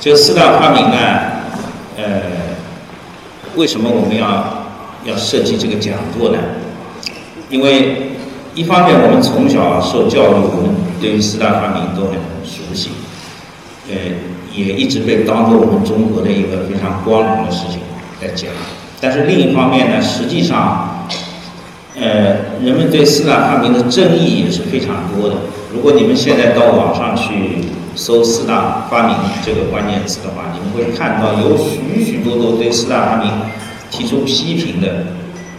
这四大发明呢，呃，为什么我们要要设计这个讲座呢？因为一方面我们从小受教育，我们对于四大发明都很熟悉，呃，也一直被当做我们中国的一个非常光荣的事情在讲。但是另一方面呢，实际上，呃，人们对四大发明的争议也是非常多的。如果你们现在到网上去，搜“四大发明”这个关键词的话，你们会看到有许许多多对四大发明提出批评的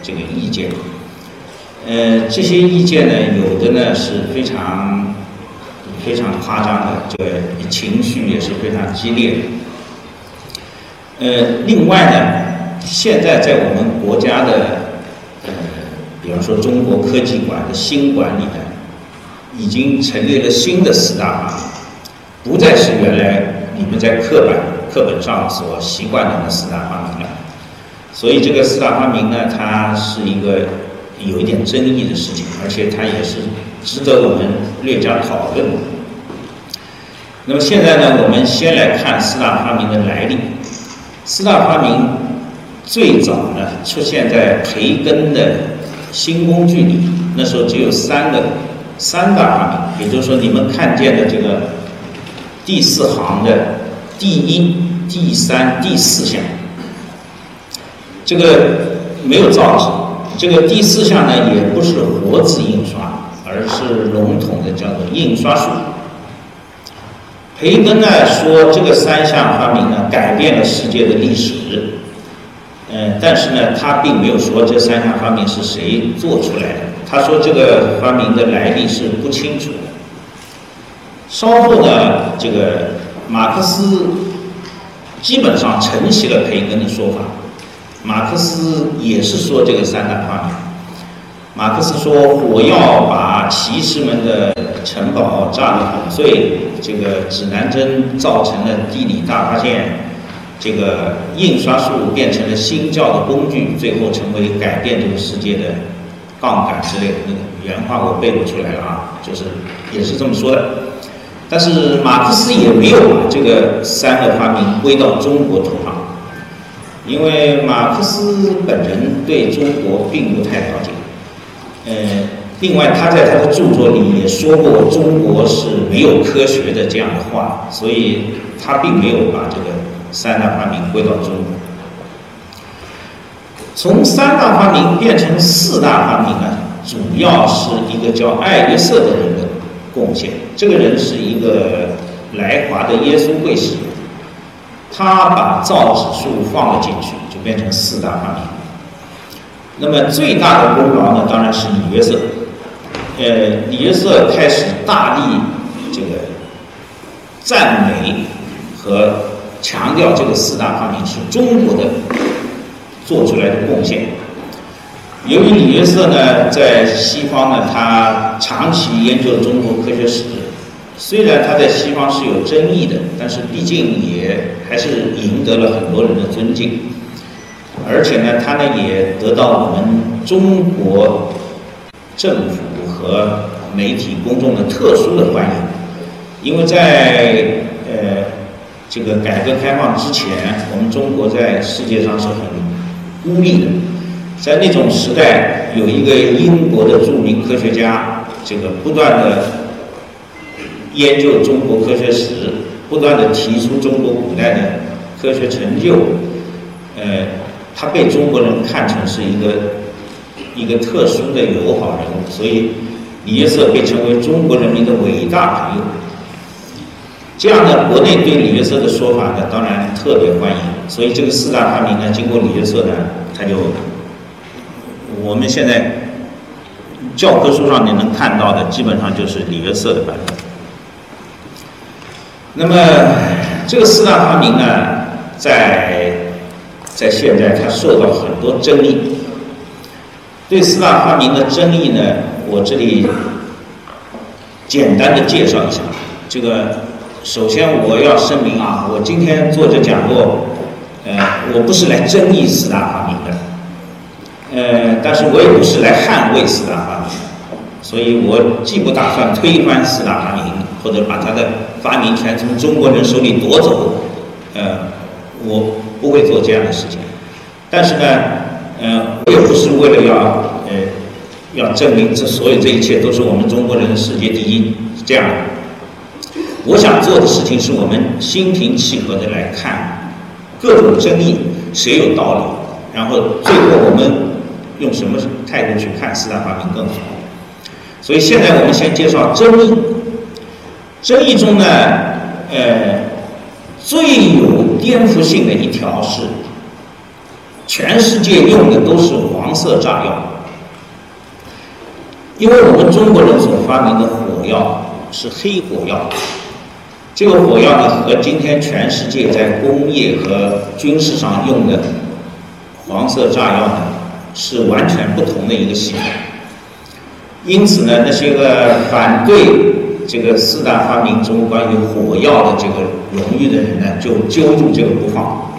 这个意见。呃，这些意见呢，有的呢是非常非常夸张的，这个情绪也是非常激烈。呃，另外呢，现在在我们国家的呃，比方说中国科技馆的新馆里呢，已经成立了新的四大发明。不再是原来你们在课本课本上所习惯的那四大发明了，所以这个四大发明呢，它是一个有一点争议的事情，而且它也是值得我们略加讨论。那么现在呢，我们先来看四大发明的来历。四大发明最早呢出现在培根的新工具里，那时候只有三个三大发明，也就是说你们看见的这个。第四行的第一、第三、第四项，这个没有造纸。这个第四项呢，也不是活字印刷，而是笼统的叫做印刷术。培根呢说，这个三项发明呢改变了世界的历史。嗯，但是呢，他并没有说这三项发明是谁做出来的。他说这个发明的来历是不清楚的。稍后呢，这个马克思基本上承袭了培根的说法。马克思也是说这个三大发明。马克思说：“我要把骑士们的城堡炸得粉碎，这个指南针造成了地理大发现，这个印刷术变成了新教的工具，最后成为改变这个世界的杠杆之类的。”那个原话我背不出来了啊，就是也是这么说的。但是马克思也没有把这个三个发明归到中国头上，因为马克思本人对中国并不太了解。呃，另外他在他的著作里也说过中国是没有科学的这样的话，所以他并没有把这个三大发明归到中国。从三大发明变成四大发明呢，主要是一个叫爱约瑟的人的。贡献，这个人是一个来华的耶稣会士，他把造纸术放了进去，就变成四大发明。那么最大的功劳呢，当然是李约瑟。呃，李约瑟开始大力这个赞美和强调这个四大发明是中国的做出来的贡献。由于李约瑟呢，在西方呢，他长期研究中国科学史，虽然他在西方是有争议的，但是毕竟也还是赢得了很多人的尊敬，而且呢，他呢也得到我们中国政府和媒体公众的特殊的欢迎，因为在呃这个改革开放之前，我们中国在世界上是很孤立的。在那种时代，有一个英国的著名科学家，这个不断的研究中国科学史，不断的提出中国古代的科学成就，呃，他被中国人看成是一个一个特殊的友好人物，所以李约瑟被称为中国人民的伟大朋友。这样呢，国内对李约瑟的说法呢，当然特别欢迎。所以这个四大发明呢，经过李约瑟呢，他就。我们现在教科书上你能看到的，基本上就是李约瑟的版本。那么这个四大发明呢，在在现在它受到很多争议。对四大发明的争议呢，我这里简单的介绍一下。这个首先我要声明啊，我今天做这讲座，呃，我不是来争议四大发明，呃，但是我也不是来捍卫四大发明，所以我既不打算推翻四大发明，或者把它的发明权从中国人手里夺走，呃，我不会做这样的事情。但是呢。呃，我也不是为了要，呃，要证明这所有这一切都是我们中国人的世界第一，是这样的。我想做的事情是我们心平气和的来看各种争议谁有道理，然后最后我们用什么态度去看四大发明更好。所以现在我们先介绍争议。争议中呢，呃，最有颠覆性的一条是。全世界用的都是黄色炸药，因为我们中国人所发明的火药是黑火药。这个火药呢，和今天全世界在工业和军事上用的黄色炸药呢，是完全不同的一个系统。因此呢，那些个反对这个四大发明中关于火药的这个荣誉的人呢，就揪住这个不放。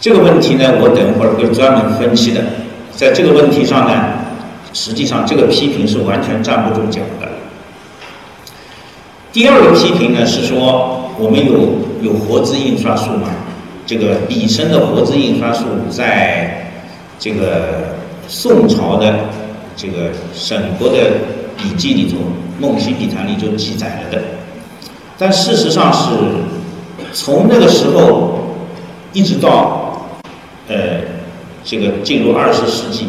这个问题呢，我等会儿会专门分析的。在这个问题上呢，实际上这个批评是完全站不住脚的。第二个批评呢是说，我们有有活字印刷术嘛？这个笔生的活字印刷术，在这个宋朝的这个沈国的笔记里头，《梦溪笔谈》里就记载了的。但事实上是从那个时候一直到。呃，这个进入二十世纪，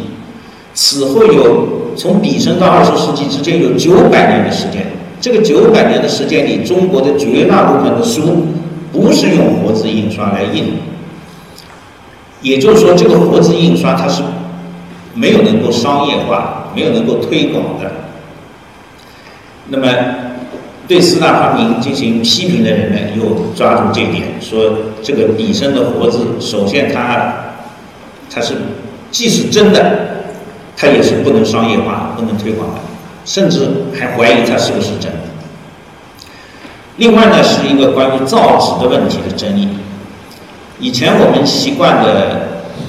此后有从笔生到二十世纪之间有九百年的时间。这个九百年的时间里，中国的绝大部分的书不是用活字印刷来印，也就是说，这个活字印刷它是没有能够商业化、没有能够推广的。那么，对四大发明进行批评的人呢，又抓住这一点，说这个笔生的活字，首先它。它是既是真的，它也是不能商业化、不能推广的，甚至还怀疑它是不是真的。另外呢，是一个关于造纸的问题的争议。以前我们习惯的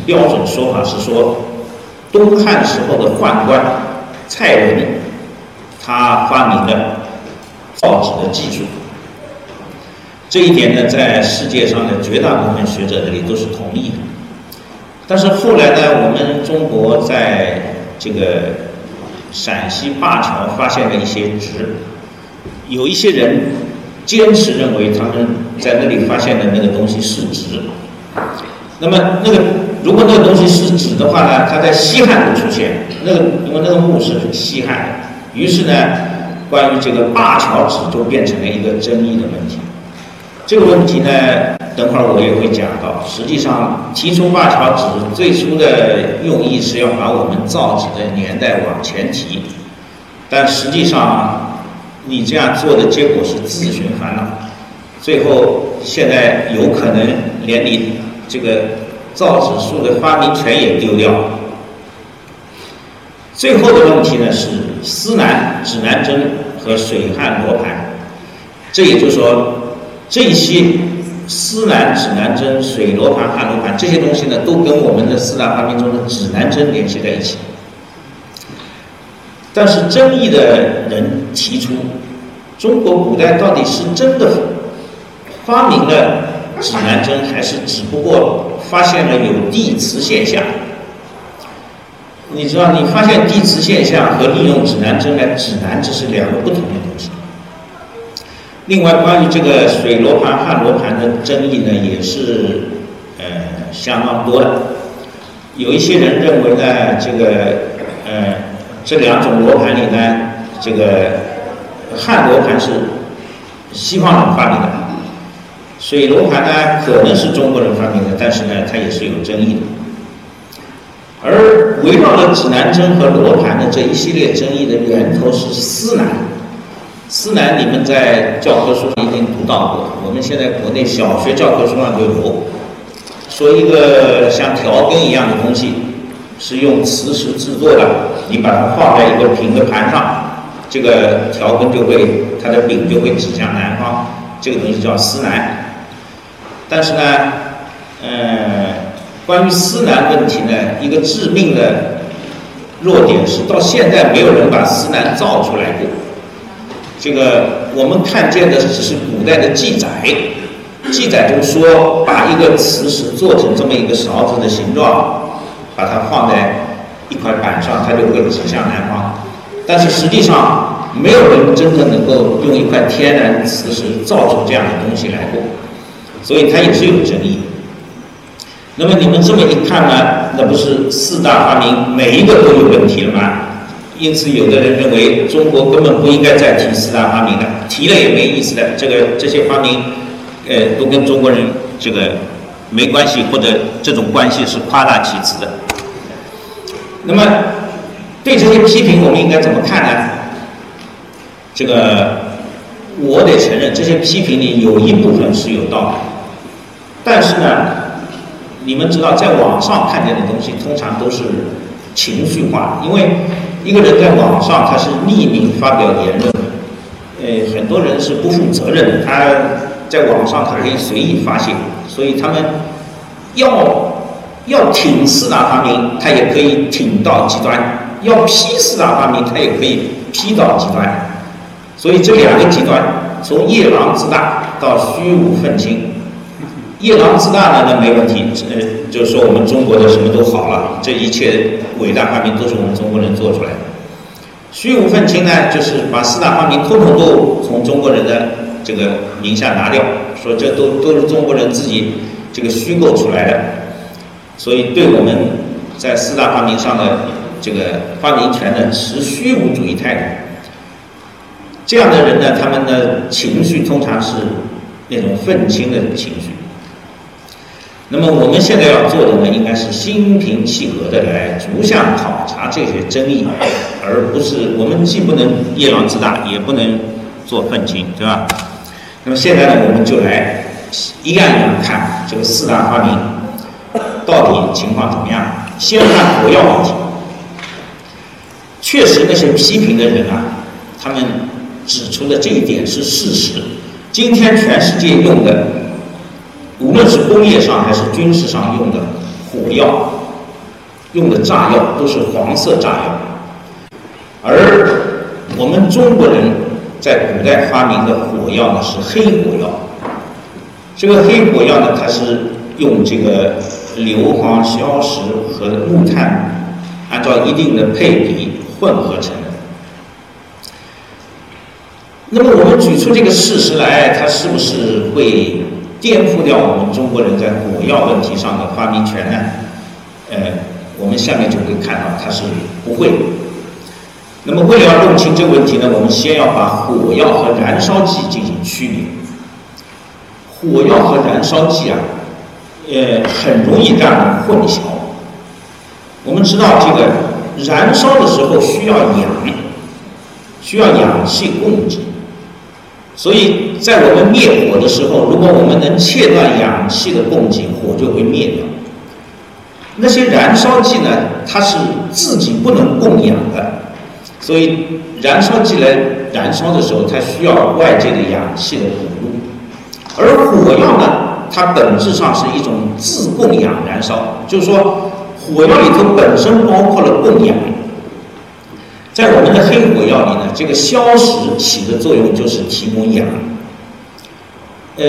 标准说法是说，东汉时候的宦官蔡文，他发明了造纸的技术。这一点呢，在世界上的绝大部分学者那里都是同意的。但是后来呢，我们中国在这个陕西灞桥发现了一些纸，有一些人坚持认为他们在那里发现的那个东西是纸。那么那个如果那个东西是纸的话呢，它在西汉就出现，那个因为那个墓是西汉，于是呢，关于这个灞桥纸就变成了一个争议的问题。这个问题呢？等会儿我也会讲到，实际上提出灞桥纸最初的用意是要把我们造纸的年代往前提，但实际上你这样做的结果是自寻烦恼，最后现在有可能连你这个造纸术的发明权也丢掉。最后的问题呢是司南、指南针和水旱罗盘，这也就是说这些。司南、指南针、水罗盘、旱罗盘这些东西呢，都跟我们的四大发明中的指南针联系在一起。但是争议的人提出，中国古代到底是真的发明了指南针，还是只不过发现了有地磁现象？你知道，你发现地磁现象和利用指南针来指南，这是两个不同的东西。另外，关于这个水罗盘、旱罗盘的争议呢，也是呃相当多的。有一些人认为呢，这个呃这两种罗盘里呢，这个旱罗盘是西方人发明的，水罗盘呢可能是中国人发明的，但是呢，它也是有争议的。而围绕着指南针和罗盘的这一系列争议的源头是司南。司南，你们在教科书上已经读到过，我们现在国内小学教科书上就有，说一个像条根一样的东西，是用磁石制作的，你把它放在一个平的盘上，这个条根就会，它的柄就会指向南方，这个东西叫司南。但是呢，呃。关于司南问题呢，一个致命的弱点是，到现在没有人把司南造出来过。这个我们看见的只是古代的记载，记载中说把一个磁石做成这么一个勺子的形状，把它放在一块板上，它就会指向南方。但是实际上，没有人真的能够用一块天然磁石造出这样的东西来过，所以它也是有争议。那么你们这么一看呢，那不是四大发明每一个都有问题了吗？因此，有的人认为中国根本不应该再提四大发明了，提了也没意思的。这个这些发明，呃，都跟中国人这个没关系，或者这种关系是夸大其词的。那么，对这些批评，我们应该怎么看呢？这个我得承认，这些批评里有一部分是有道理，但是呢。你们知道，在网上看见的东西通常都是情绪化，因为一个人在网上他是匿名发表言论，呃，很多人是不负责任，他在网上他可以随意发泄，所以他们要要挺四大发明，他也可以挺到极端；要批四大发明，他也可以批到极端。所以这两个极端，从夜郎自大到虚无愤青。夜郎自大呢，那没问题，呃，就是说我们中国的什么都好了，这一切伟大发明都是我们中国人做出来的。虚无愤青呢，就是把四大发明统统都从中国人的这个名下拿掉，说这都都是中国人自己这个虚构出来的，所以对我们在四大发明上的这个发明权呢持虚无主义态度。这样的人呢，他们的情绪通常是那种愤青的情绪。那么我们现在要做的呢，应该是心平气和的来逐项考察这些争议，而不是我们既不能夜郎自大，也不能做愤青，对吧？那么现在呢，我们就来一案一案看这个四大发明到底情况怎么样。先看火药问题，确实那些批评的人啊，他们指出的这一点是事实。今天全世界用的。无论是工业上还是军事上用的火药，用的炸药都是黄色炸药，而我们中国人在古代发明的火药呢是黑火药。这个黑火药呢，它是用这个硫磺、硝石和木炭按照一定的配比混合成。那么我们举出这个事实来，它是不是会？颠覆掉我们中国人在火药问题上的发明权呢？呃，我们下面就会看到它是不会。那么，为了弄清这个问题呢，我们先要把火药和燃烧剂进行区别。火药和燃烧剂啊，呃，很容易让人混淆。我们知道，这个燃烧的时候需要氧，需要氧气供给。所以在我们灭火的时候，如果我们能切断氧气的供给，火就会灭掉。那些燃烧剂呢，它是自己不能供氧的，所以燃烧剂来燃烧的时候，它需要外界的氧气的补入。而火药呢，它本质上是一种自供氧燃烧，就是说火药里头本身包括了供氧。在我们的黑火药里呢，这个硝石起的作用就是提供氧。呃，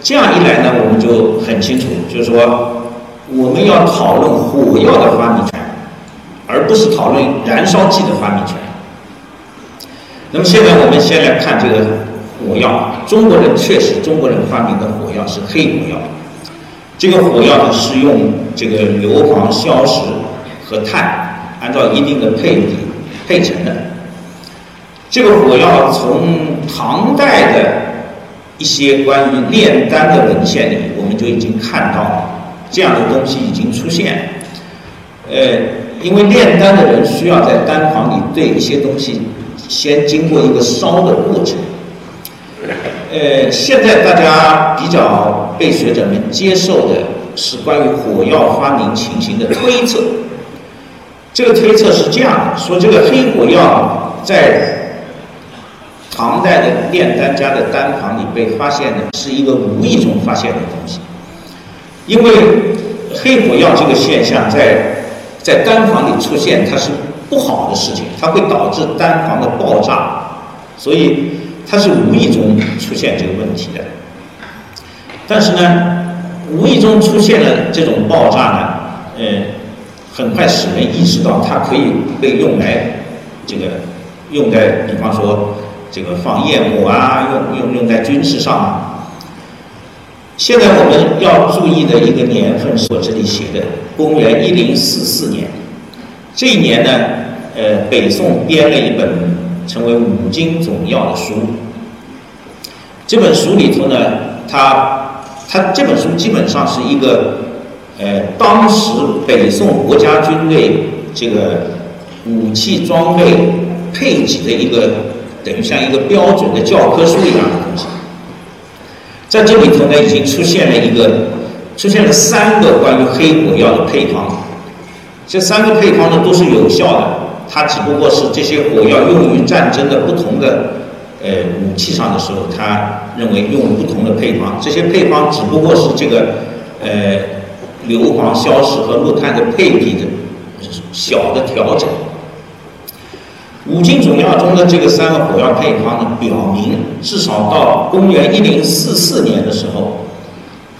这样一来呢，我们就很清楚，就是说我们要讨论火药的发明权，而不是讨论燃烧剂的发明权。那么现在我们先来看这个火药，中国人确实中国人发明的火药是黑火药。这个火药呢是用这个硫磺、硝石和碳，按照一定的配比。配成的这个火药，从唐代的一些关于炼丹的文献里，我们就已经看到这样的东西已经出现。呃，因为炼丹的人需要在丹房里对一些东西先经过一个烧的过程。呃，现在大家比较被学者们接受的是关于火药发明情形的推测。这个推测是这样的：说这个黑火药在唐代的炼丹家的丹房里被发现的是一个无意中发现的东西，因为黑火药这个现象在在丹房里出现，它是不好的事情，它会导致丹房的爆炸，所以它是无意中出现这个问题的。但是呢，无意中出现了这种爆炸呢，呃。很快使人意识到，它可以被用来这个用在，比方说这个放焰火啊，用用用在军事上。现在我们要注意的一个年份是我这里写的，公元一零四四年。这一年呢，呃，北宋编了一本称为《五经总要》的书。这本书里头呢，它它这本书基本上是一个。呃，当时北宋国家军队这个武器装备配给的一个，等于像一个标准的教科书一样的东西，在这里头呢，已经出现了一个，出现了三个关于黑火药的配方，这三个配方呢都是有效的，它只不过是这些火药用于战争的不同的呃武器上的时候，他认为用不同的配方，这些配方只不过是这个呃。硫磺硝石和木炭的配比的小的调整。五经总要中的这个三个火药配方呢，表明至少到公元一零四四年的时候，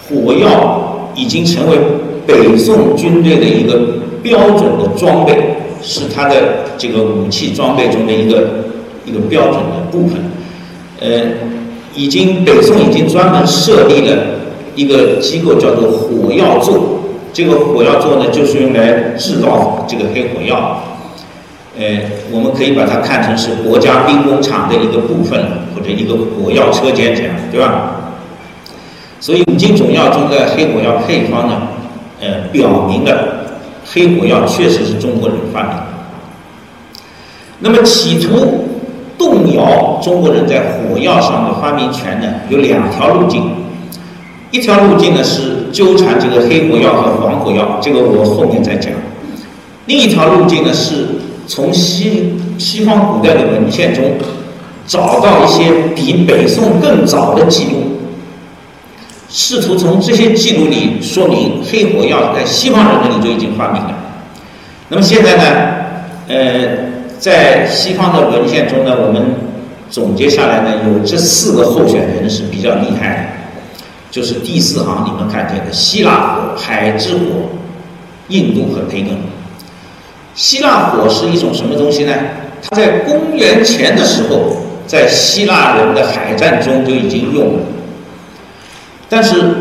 火药已经成为北宋军队的一个标准的装备，是它的这个武器装备中的一个一个标准的部分。呃，已经北宋已经专门设立了。一个机构叫做火药座，这个火药座呢，就是用来制造这个黑火药。呃，我们可以把它看成是国家兵工厂的一个部分，或者一个火药车间这样，对吧？所以五经总要中的黑火药配方呢，呃，表明了黑火药确实是中国人发明的。那么企图动摇中国人在火药上的发明权呢，有两条路径。一条路径呢是纠缠这个黑火药和黄火药，这个我后面再讲。另一条路径呢是从西西方古代的文献中找到一些比北宋更早的记录，试图从这些记录里说明黑火药在西方人那里就已经发明了。那么现在呢，呃，在西方的文献中呢，我们总结下来呢，有这四个候选人是比较厉害的。就是第四行你们看见的希腊火、海之火、印度和培根。希腊火是一种什么东西呢？它在公元前的时候，在希腊人的海战中就已经用了。但是，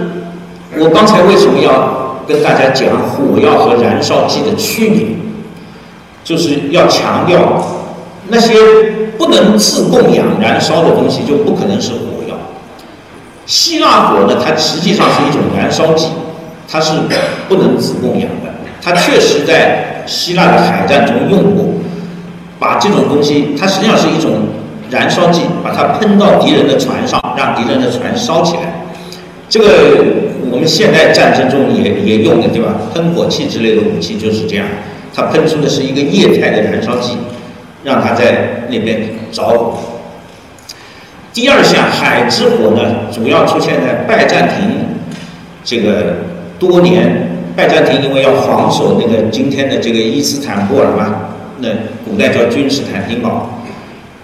我刚才为什么要跟大家讲火药和燃烧剂的区别？就是要强调那些不能自供氧燃烧的东西就不可能是火。希腊火呢，它实际上是一种燃烧剂，它是不能自供氧的。它确实在希腊的海战中用过，把这种东西，它实际上是一种燃烧剂，把它喷到敌人的船上，让敌人的船烧起来。这个我们现代战争中也也用的，对吧？喷火器之类的武器就是这样，它喷出的是一个液态的燃烧剂，让它在那边着火。第二项海之火呢，主要出现在拜占庭这个多年。拜占庭因为要防守那个今天的这个伊斯坦布尔嘛，那古代叫君士坦丁堡。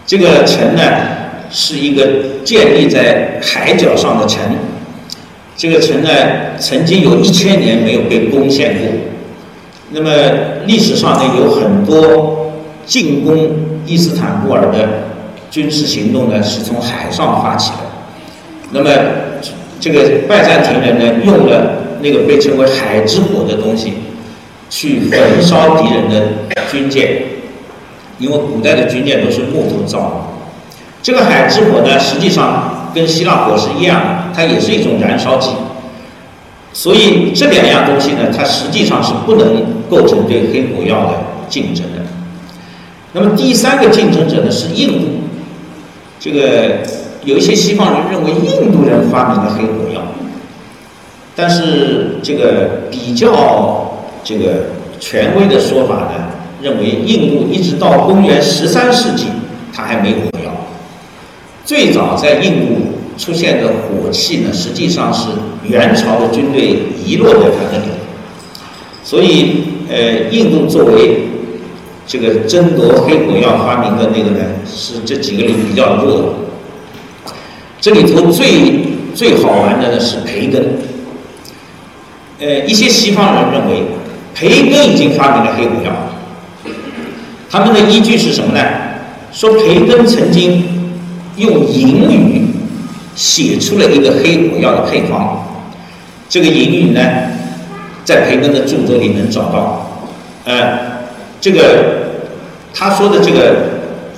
这个城呢，是一个建立在海角上的城。这个城呢，曾经有一千年没有被攻陷过。那么历史上呢，有很多进攻伊斯坦布尔的。军事行动呢是从海上发起的，那么这个拜占庭人呢用了那个被称为海之火的东西，去焚烧敌人的军舰，因为古代的军舰都是木头造的。这个海之火呢实际上跟希腊火是一样的，它也是一种燃烧剂。所以这两样东西呢，它实际上是不能构成对黑火药的竞争的。那么第三个竞争者呢是印度，这个有一些西方人认为印度人发明了黑火药，但是这个比较这个权威的说法呢，认为印度一直到公元十三世纪，它还没有火药。最早在印度出现的火器呢，实际上是元朝的军队遗落在它那里，所以呃，印度作为这个争夺黑火药发明的那个呢，是这几个里比较弱的。这里头最最好玩的呢是培根。呃，一些西方人认为培根已经发明了黑火药，他们的依据是什么呢？说培根曾经用隐语写出了一个黑火药的配方。这个隐语呢，在培根的著作里能找到。呃。这个他说的这个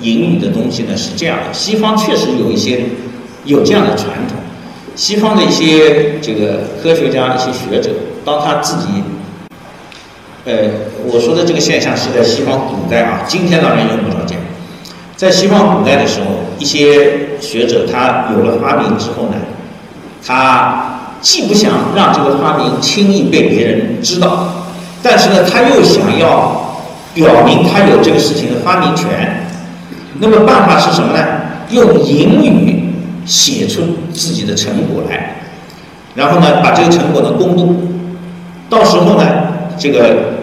隐语的东西呢是这样的，西方确实有一些有这样的传统。西方的一些这个科学家、一些学者，当他自己，呃，我说的这个现象是在西方古代啊，今天当然用不着讲。在西方古代的时候，一些学者他有了发明之后呢，他既不想让这个发明轻易被别人知道，但是呢，他又想要。表明他有这个事情的发明权，那么办法是什么呢？用隐语写出自己的成果来，然后呢，把这个成果呢公布。到时候呢，这个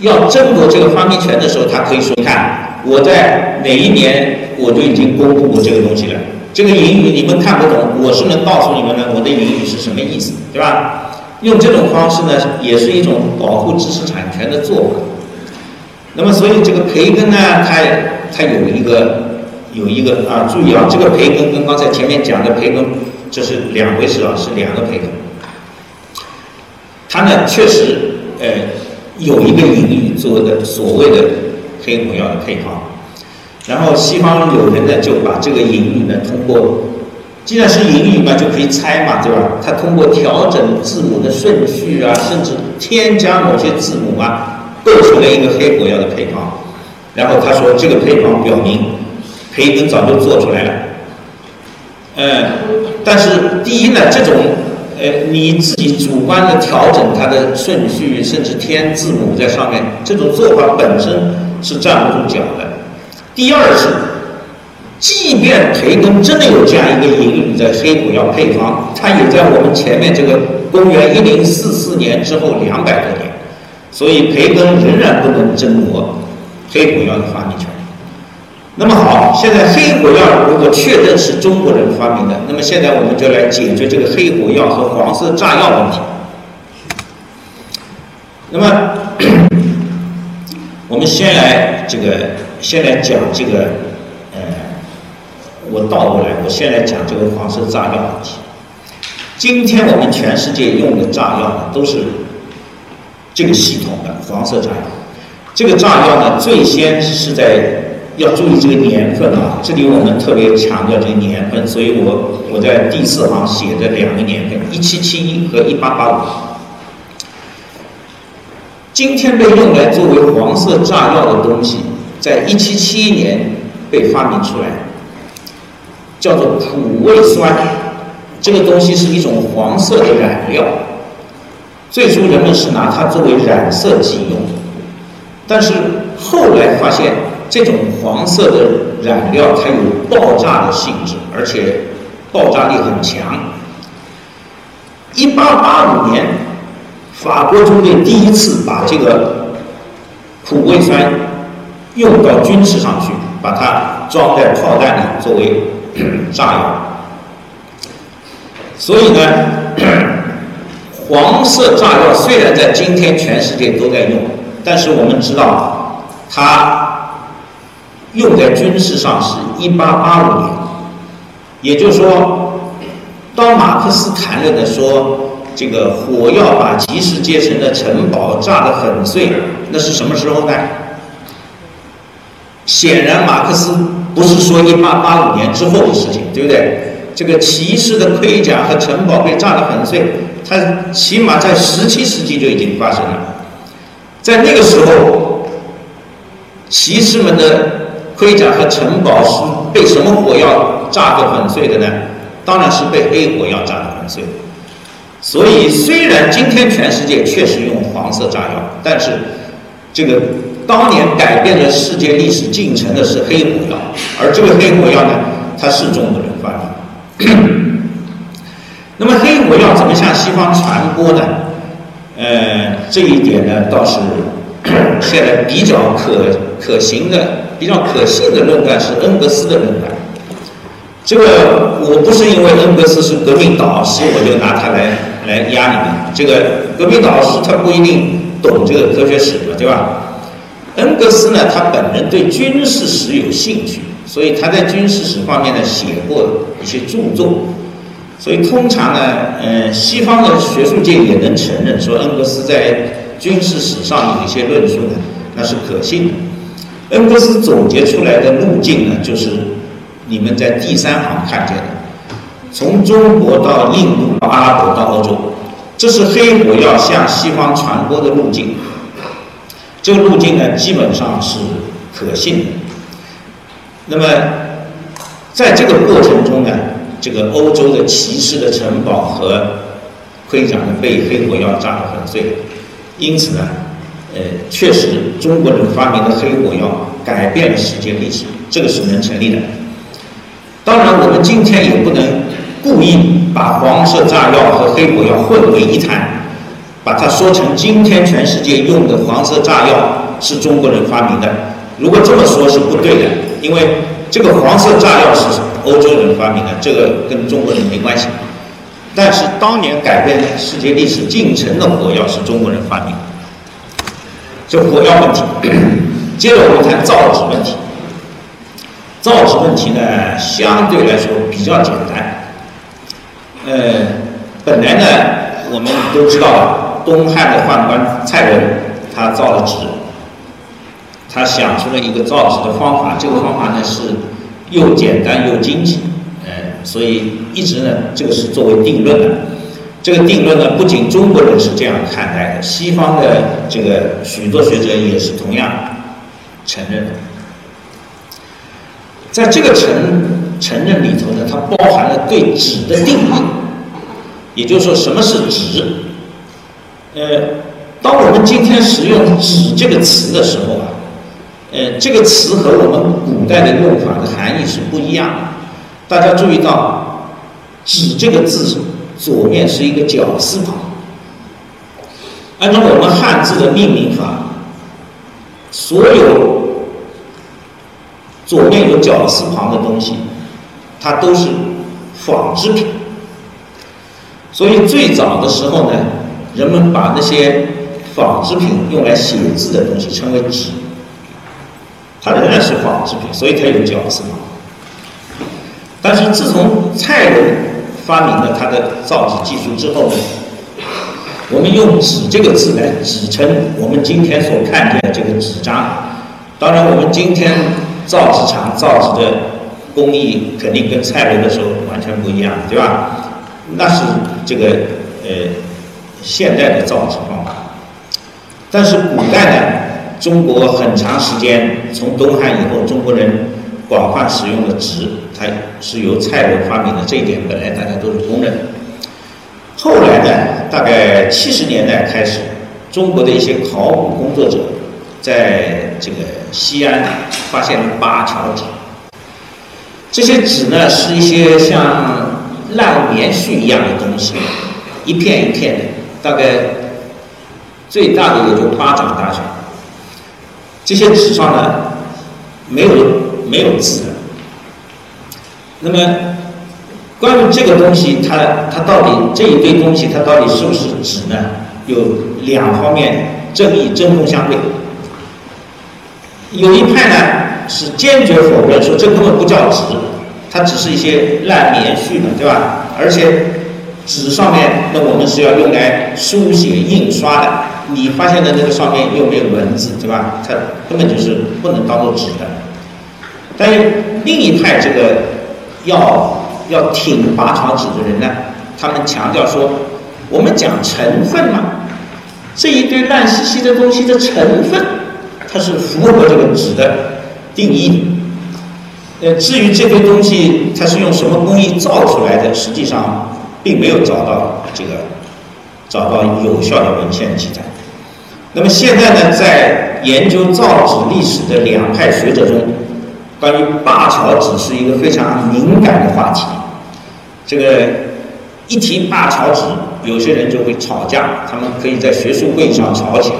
要争夺这个发明权的时候，他可以说：“你看，我在哪一年我就已经公布过这个东西了。这个隐语你们看不懂，我是能告诉你们的，我的隐语是什么意思，对吧？用这种方式呢，也是一种保护知识产权的做法。”那么，所以这个培根呢，它它有一个有一个啊，注意啊，这个培根跟刚才前面讲的培根这是两回事啊，是两个培根。它呢确实呃有一个隐语做的所谓的黑火药的配方，然后西方有人呢就把这个隐语呢通过，既然是隐语嘛，就可以猜嘛，对吧？他通过调整字母的顺序啊，甚至添加某些字母啊。构成了一个黑火药的配方，然后他说这个配方表明培根早就做出来了，嗯，但是第一呢，这种呃你自己主观的调整它的顺序，甚至添字母在上面，这种做法本身是站不住脚的。第二是，即便培根真的有这样一个隐语在黑火药配方，它也在我们前面这个公元一零四四年之后两百多年。所以培根仍然不能争夺黑火药的发明权。那么好，现在黑火药如果确认是中国人发明的，那么现在我们就来解决这个黑火药和黄色炸药问题。那么，我们先来这个，先来讲这个，呃，我倒过来，我先来讲这个黄色炸药问题。今天我们全世界用的炸药呢，都是。这个系统的黄色炸药，这个炸药呢，最先是在要注意这个年份啊，这里我们特别强调这个年份，所以我我在第四行写的两个年份，一七七一和一八八五。今天被用来作为黄色炸药的东西，在一七七一年被发明出来，叫做苦味酸，这个东西是一种黄色的染料。最初人们是拿它作为染色剂用，但是后来发现这种黄色的染料它有爆炸的性质，而且爆炸力很强。一八八五年，法国军队第一次把这个苦味酸用到军事上去，把它装在炮弹里作为炸药。所以呢。黄色炸药虽然在今天全世界都在用，但是我们知道，它用在军事上是一八八五年，也就是说，当马克思谈论的说这个火药把骑士阶层的城堡炸得粉碎，那是什么时候呢？显然，马克思不是说一八八五年之后的事情，对不对？这个骑士的盔甲和城堡被炸得粉碎，它起码在十七世纪就已经发生了。在那个时候，骑士们的盔甲和城堡是被什么火药炸得粉碎的呢？当然是被黑火药炸得粉碎。所以，虽然今天全世界确实用黄色炸药，但是这个当年改变了世界历史进程的是黑火药，而这个黑火药呢，它是中国人发明。那么，黑火药怎么向西方传播呢？呃，这一点呢，倒是 现在比较可可行的、比较可信的论断是恩格斯的论断。这个我不是因为恩格斯是革命导师，我就拿他来。来压你们，这个革命导师他不一定懂这个科学史嘛，对吧？恩格斯呢，他本人对军事史有兴趣，所以他在军事史方面呢写过一些著作，所以通常呢，嗯，西方的学术界也能承认说恩格斯在军事史上有一些论述呢，那是可信的。恩格斯总结出来的路径呢，就是你们在第三行看见的。从中国到印度、到阿拉伯、到欧洲，这是黑火药向西方传播的路径。这个路径呢，基本上是可信的。那么，在这个过程中呢，这个欧洲的骑士的城堡和盔甲呢，被黑火药炸得粉碎。因此呢，呃，确实中国人发明的黑火药改变了世界历史，这个是能成立的。当然，我们今天也不能。故意把黄色炸药和黑火药混为一谈，把它说成今天全世界用的黄色炸药是中国人发明的。如果这么说是不对的，因为这个黄色炸药是欧洲人发明的，这个跟中国人没关系。但是当年改变世界历史进程的火药是中国人发明的。这火药问题，接着我们谈造纸问题。造纸问题呢，相对来说比较简单。呃，本来呢，我们都知道，东汉的宦官蔡伦，他造了纸，他想出了一个造纸的方法，这个方法呢是又简单又经济，呃，所以一直呢，这个是作为定论的。这个定论呢，不仅中国人是这样看待的，西方的这个许多学者也是同样承认的。在这个承承认里头呢，它包含了对纸的定义。也就是说，什么是纸？呃，当我们今天使用“纸”这个词的时候，呃，这个词和我们古代的用法的含义是不一样的。大家注意到，“纸”这个字左面是一个绞丝旁。按照我们汉字的命名法，所有左面有绞丝旁的东西，它都是纺织品。所以最早的时候呢，人们把那些纺织品用来写字的东西称为纸，它仍然是纺织品，所以它有绞丝嘛。但是自从蔡伦发明了他的造纸技术之后呢，我们用“纸”这个字来指称我们今天所看见的这个纸张。当然，我们今天造纸厂造纸的工艺肯定跟蔡伦的时候完全不一样，对吧？那是这个呃现代的造纸方法，但是古代呢，中国很长时间从东汉以后，中国人广泛使用的纸，它是由蔡伦发明的，这一点本来大家都是公认的。后来呢，大概七十年代开始，中国的一些考古工作者在这个西安发现了八条纸，这些纸呢是一些像。烂棉絮一样的东西，一片一片的，大概最大的也就巴掌大小。这些纸上呢，没有没有字。那么，关于这个东西，它它到底这一堆东西它到底是不是纸呢？有两方面争议，针锋相对。有一派呢是坚决否认，说这根本不叫纸。它只是一些烂棉絮嘛，对吧？而且纸上面，那我们是要用来书写、印刷的。你发现的那个上面又没有文字，对吧？它根本就是不能当做纸的。但是另一派这个要要挺拔草纸的人呢，他们强调说，我们讲成分嘛，这一堆烂兮兮的东西的成分，它是符合这个纸的定义。呃，至于这堆东西它是用什么工艺造出来的，实际上并没有找到这个找到有效的文献记载。那么现在呢，在研究造纸历史的两派学者中，关于灞桥纸是一个非常敏感的话题。这个一提灞桥纸，有些人就会吵架，他们可以在学术会议上吵起来。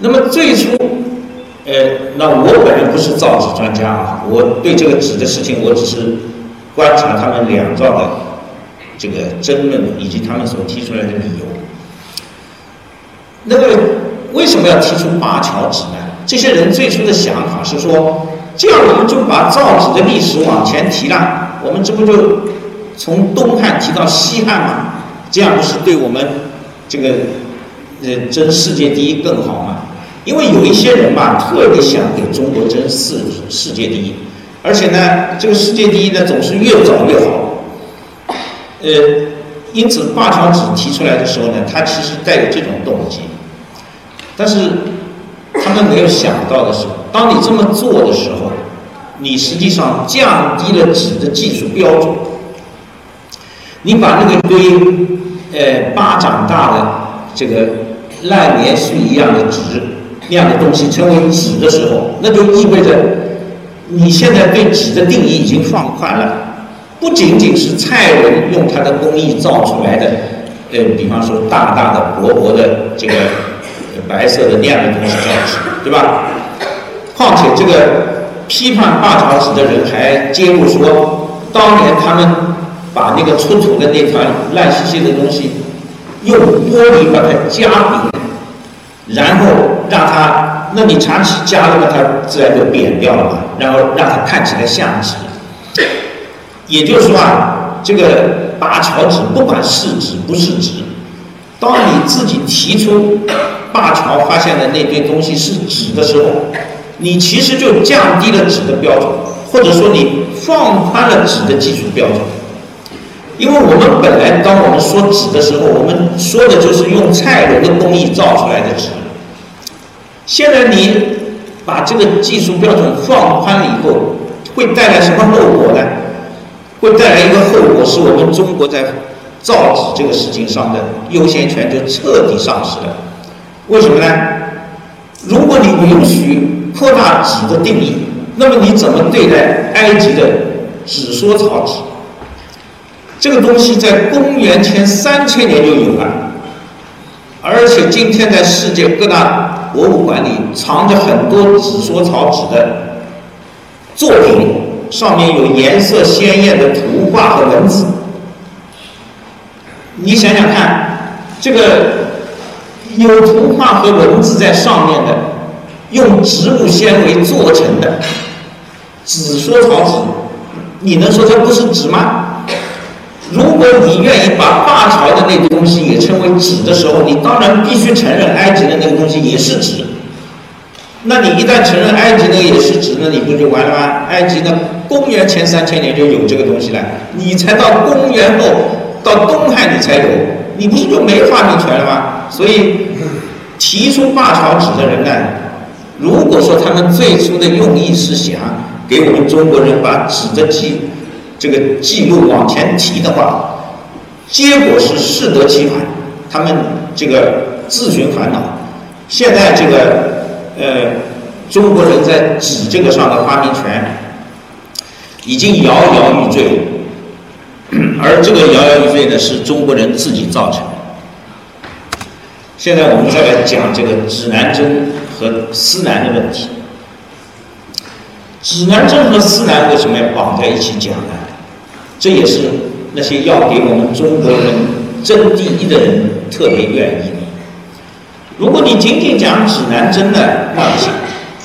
那么最初，呃，那我本人不是造纸专家啊，我对这个纸的事情，我只是观察他们两造的这个争论以及他们所提出来的理由。那个为什么要提出灞桥纸呢？这些人最初的想法是说，这样我们就把造纸的历史往前提了，我们这不就从东汉提到西汉吗？这样不是对我们这个呃争世界第一更好吗？因为有一些人吧，特别想给中国争世世界第一，而且呢，这个世界第一呢总是越早越好，呃，因此灞桥纸提出来的时候呢，它其实带有这种动机。但是他们没有想到的是，当你这么做的时候，你实际上降低了纸的技术标准。你把那个堆呃巴掌大的这个烂棉絮一样的纸那样的东西称为纸的时候，那就意味着你现在对纸的定义已经放宽了，不仅仅是蔡人用他的工艺造出来的，呃，比方说大大的薄薄的这个。白色的那样的东西叫纸，对吧？况且这个批判灞桥纸的人还揭露说，当年他们把那个出土的那团烂兮兮的东西，用玻璃把它夹扁，然后让它，那你长期夹了，它自然就扁掉了嘛。然后让它看起来像纸。也就是说啊，这个灞桥纸不管是纸不是纸，当你自己提出。灞桥发现的那堆东西是纸的时候，你其实就降低了纸的标准，或者说你放宽了纸的技术标准。因为我们本来当我们说纸的时候，我们说的就是用蔡伦的工艺造出来的纸。现在你把这个技术标准放宽了以后，会带来什么后果呢？会带来一个后果，是我们中国在造纸这个事情上的优先权就彻底丧失了。为什么呢？如果你允许扩大纸的定义，那么你怎么对待埃及的纸缩草纸？这个东西在公元前三千年就有了，而且今天在世界各大博物馆里藏着很多纸缩草纸的作品，上面有颜色鲜艳的图画和文字。你想想看，这个。有图画和文字在上面的，用植物纤维做成的纸说草纸，你能说它不是纸吗？如果你愿意把灞桥的那个东西也称为纸的时候，你当然必须承认埃及的那个东西也是纸。那你一旦承认埃及那个也是纸，那你不就完了吗？埃及呢，公元前三千年就有这个东西了，你才到公元后到东汉你才有，你不是就没发明权了吗？所以，提出灞桥纸的人呢，如果说他们最初的用意是想给我们中国人把纸的记这个记录往前提的话，结果是适得其反，他们这个自寻烦恼。现在这个呃，中国人在纸这个上的发明权已经摇摇欲坠，而这个摇摇欲坠呢，是中国人自己造成的。现在我们再来讲这个指南针和司南的问题。指南针和司南为什么要绑在一起讲呢？这也是那些要给我们中国人争第一的人特别愿意的。如果你仅仅讲指南针呢，那不行，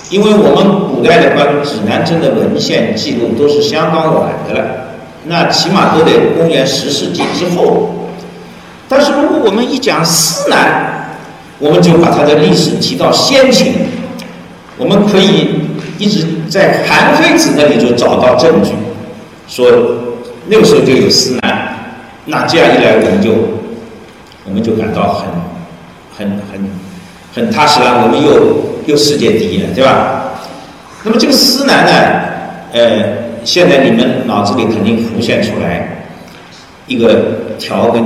因为我们古代的关于指南针的文献记录都是相当晚的了，那起码都得公元十世纪之后。但是如果我们一讲司南，我们就把它的历史提到先秦，我们可以一直在韩非子那里就找到证据，说那个时候就有司南，那这样一来我们就我们就感到很很很很踏实了，我们又又世界第一了，对吧？那么这个司南呢，呃，现在你们脑子里肯定浮现出来一个条跟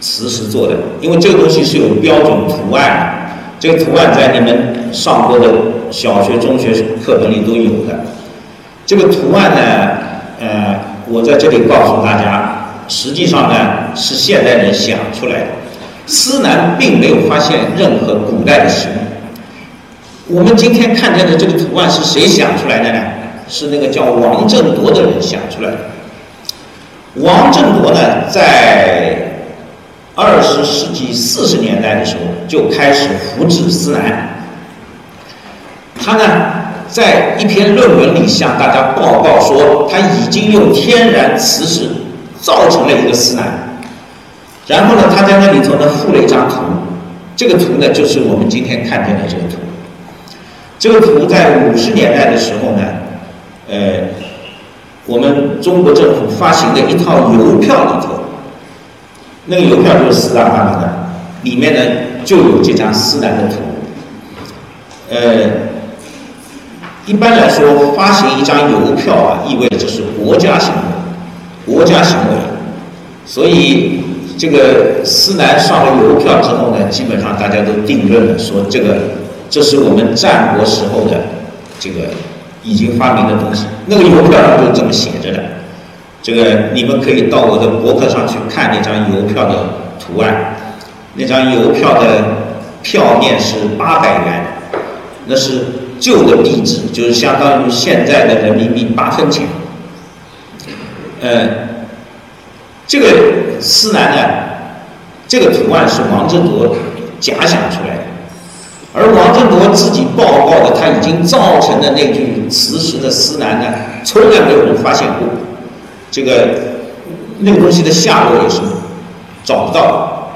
磁石做的，因为这个东西是有标准图案的。这个图案在你们上过的小学、中学课本里都有的。这个图案呢，呃，我在这里告诉大家，实际上呢是现代人想出来的。司南并没有发现任何古代的实物。我们今天看见的这个图案是谁想出来的呢？是那个叫王振铎的人想出来的。王振铎呢，在二十世纪四十年代的时候就开始复制司南，他呢在一篇论文里向大家报告说，他已经用天然磁石造成了一个司南，然后呢他在那里头呢附了一张图，这个图呢就是我们今天看见的这个图，这个图在五十年代的时候呢，呃，我们中国政府发行的一套邮票里头。那个邮票就是司南发明的，里面呢就有这张司南的图。呃，一般来说，发行一张邮票啊，意味着这是国家行为，国家行为。所以这个司南上了邮票之后呢，基本上大家都定论了，说这个这是我们战国时候的这个已经发明的东西。那个邮票上就这么写着的。这个你们可以到我的博客上去看那张邮票的图案，那张邮票的票面是八百元，那是旧的币值，就是相当于现在的人民币八分钱。呃，这个司南呢，这个图案是王振铎假想出来的，而王振铎自己报告的他已经造成的那具磁石的司南呢，从来没有人发现过。这个那个东西的下落也是找不到。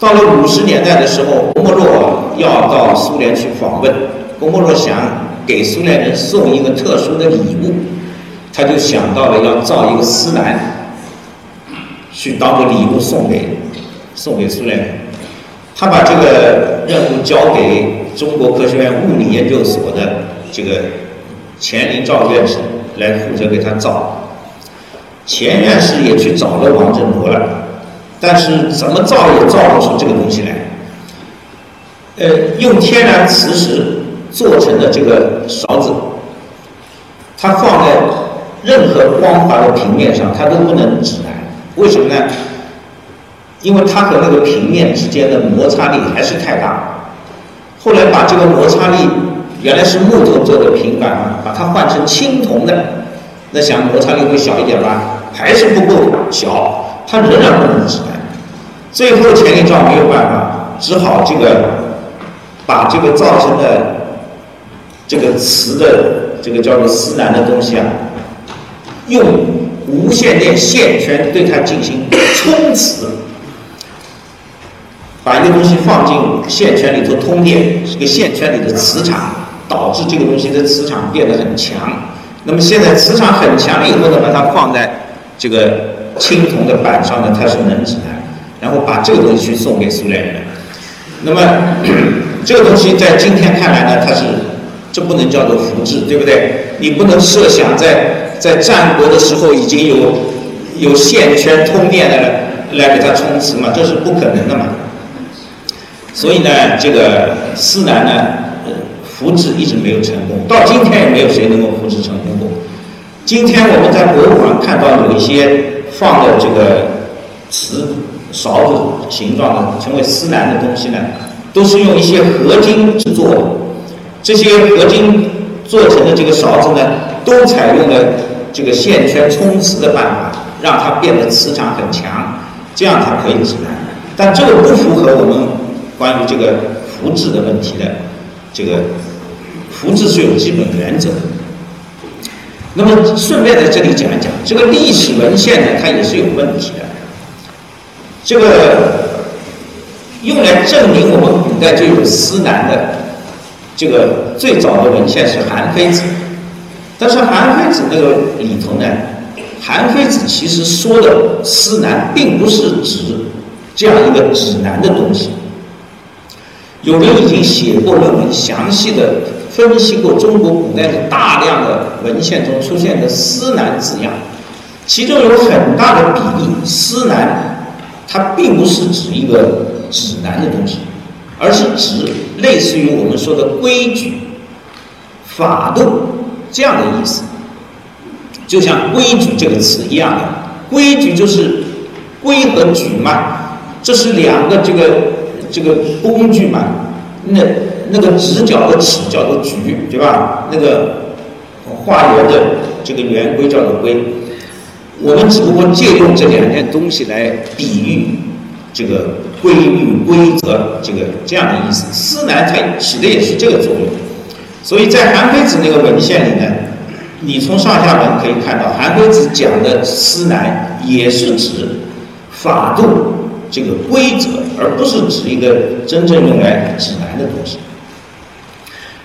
到了五十年代的时候，郭沫若要到苏联去访问，郭沫若想给苏联人送一个特殊的礼物，他就想到了要造一个司南，去当做礼物送给送给苏联人。他把这个任务交给中国科学院物理研究所的这个钱林照院士来负责给他造。钱院士也去找了王振铎了，但是怎么造也造不出这个东西来。呃，用天然磁石做成的这个勺子，它放在任何光滑的平面上，它都不能指南。为什么呢？因为它和那个平面之间的摩擦力还是太大。后来把这个摩擦力原来是木头做的平板，把它换成青铜的，那想摩擦力会小一点吧？还是不够小，它仍然不能指南。最后钱林照没有办法，只好这个把这个造成的这个瓷的这个叫做司南的东西啊，用无线电线圈对它进行冲磁，把一个东西放进线圈里头通电，这个线圈里的磁场导致这个东西的磁场变得很强。那么现在磁场很强了以后呢，把它放在这个青铜的板上呢，它是能起来，然后把这个东西去送给苏联人。那么这个东西在今天看来呢，它是这不能叫做复制，对不对？你不能设想在在战国的时候已经有有线圈通电的来给它充磁嘛，这是不可能的嘛。所以呢，这个司南呢，复制一直没有成功，到今天也没有谁能够复制成功过。今天我们在博物馆看到有一些放的这个瓷勺子形状的，称为司南的东西呢，都是用一些合金制作的。这些合金做成的这个勺子呢，都采用了这个线圈冲磁的办法，让它变得磁场很强，这样它可以指南。但这个不符合我们关于这个福字的问题的。这个福字是有基本原则的。那么顺便在这里讲一讲，这个历史文献呢，它也是有问题的。这个用来证明我们古代就有司南的这个最早的文献是《韩非子》，但是韩非子那个里头呢，韩非子其实说的思南，并不是指这样一个指南的东西。有人已经写过论文，详细的分析过中国古代的大量的文献中出现的“思南”字样，其中有很大的比例，“思南”它并不是指一个指南的东西，而是指类似于我们说的规矩、法度这样的意思。就像“规矩”这个词一样的，“规矩”就是“规”和“矩”嘛，这是两个这个。这个工具嘛，那那个直角的尺叫做矩，对吧？那个画圆的这个圆规叫做规。我们只不过借用这两件东西来比喻这个规律、规则，这个这样的意思。思南它起的也是这个作用。所以在韩非子那个文献里呢，你从上下文可以看到，韩非子讲的思南也是指法度。这个规则，而不是指一个真正用来指南的东西。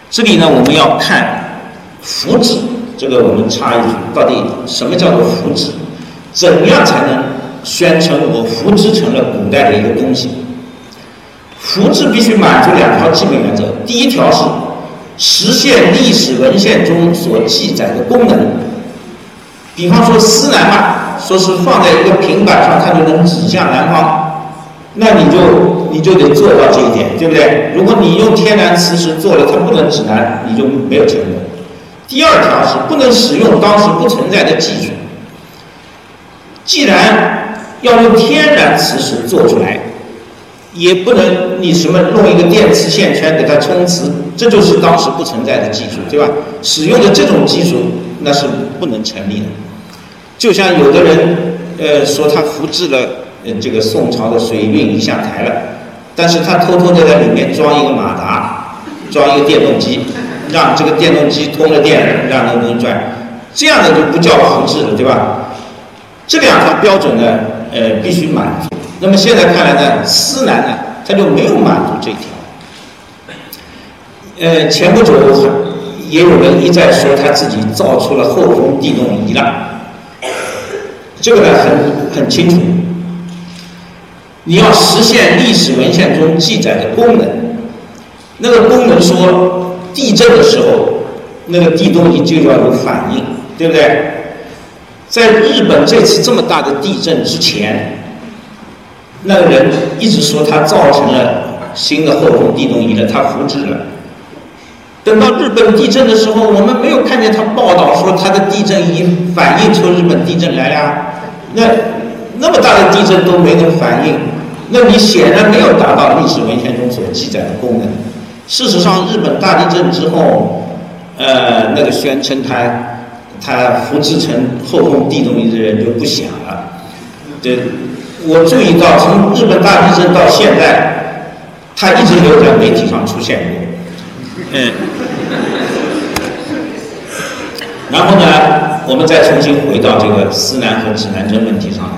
这里呢，我们要看“福祉”这个，我们插一句，到底什么叫做福祉？怎样才能宣称我扶植成了古代的一个东西？福祉必须满足两条基本原则：第一条是实现历史文献中所记载的功能，比方说司南嘛，说是放在一个平板上，它就能指向南方。那你就你就得做到这一点，对不对？如果你用天然磁石做了，它不能指南，你就没有成功。第二条是不能使用当时不存在的技术。既然要用天然磁石做出来，也不能你什么弄一个电磁线圈给它充磁，这就是当时不存在的技术，对吧？使用的这种技术那是不能成立的。就像有的人呃说他复制了。这个宋朝的水运一下台了，但是他偷偷的在里面装一个马达，装一个电动机，让这个电动机通了电，让那个东西转，这样的就不叫复制了，对吧？这两条标准呢，呃，必须满足。那么现在看来呢，思南呢，他就没有满足这一条。呃，前不久也有人一再说他自己造出了后宫地动仪了，这个呢很很清楚。你要实现历史文献中记载的功能，那个功能说地震的时候，那个地动仪就要有反应，对不对？在日本这次这么大的地震之前，那个人一直说他造成了新的后宫地动仪了，他复制了。等到日本地震的时候，我们没有看见他报道说他的地震仪反映出日本地震来呀？那那么大的地震都没能反映。那你显然没有达到历史文献中所记载的功能。事实上，日本大地震之后，呃，那个宣称他他复制成后宫地动仪的人就不响了。这我注意到，从日本大地震到现在，他一直没有在媒体上出现过。嗯。然后呢，我们再重新回到这个思南和指南针问题上。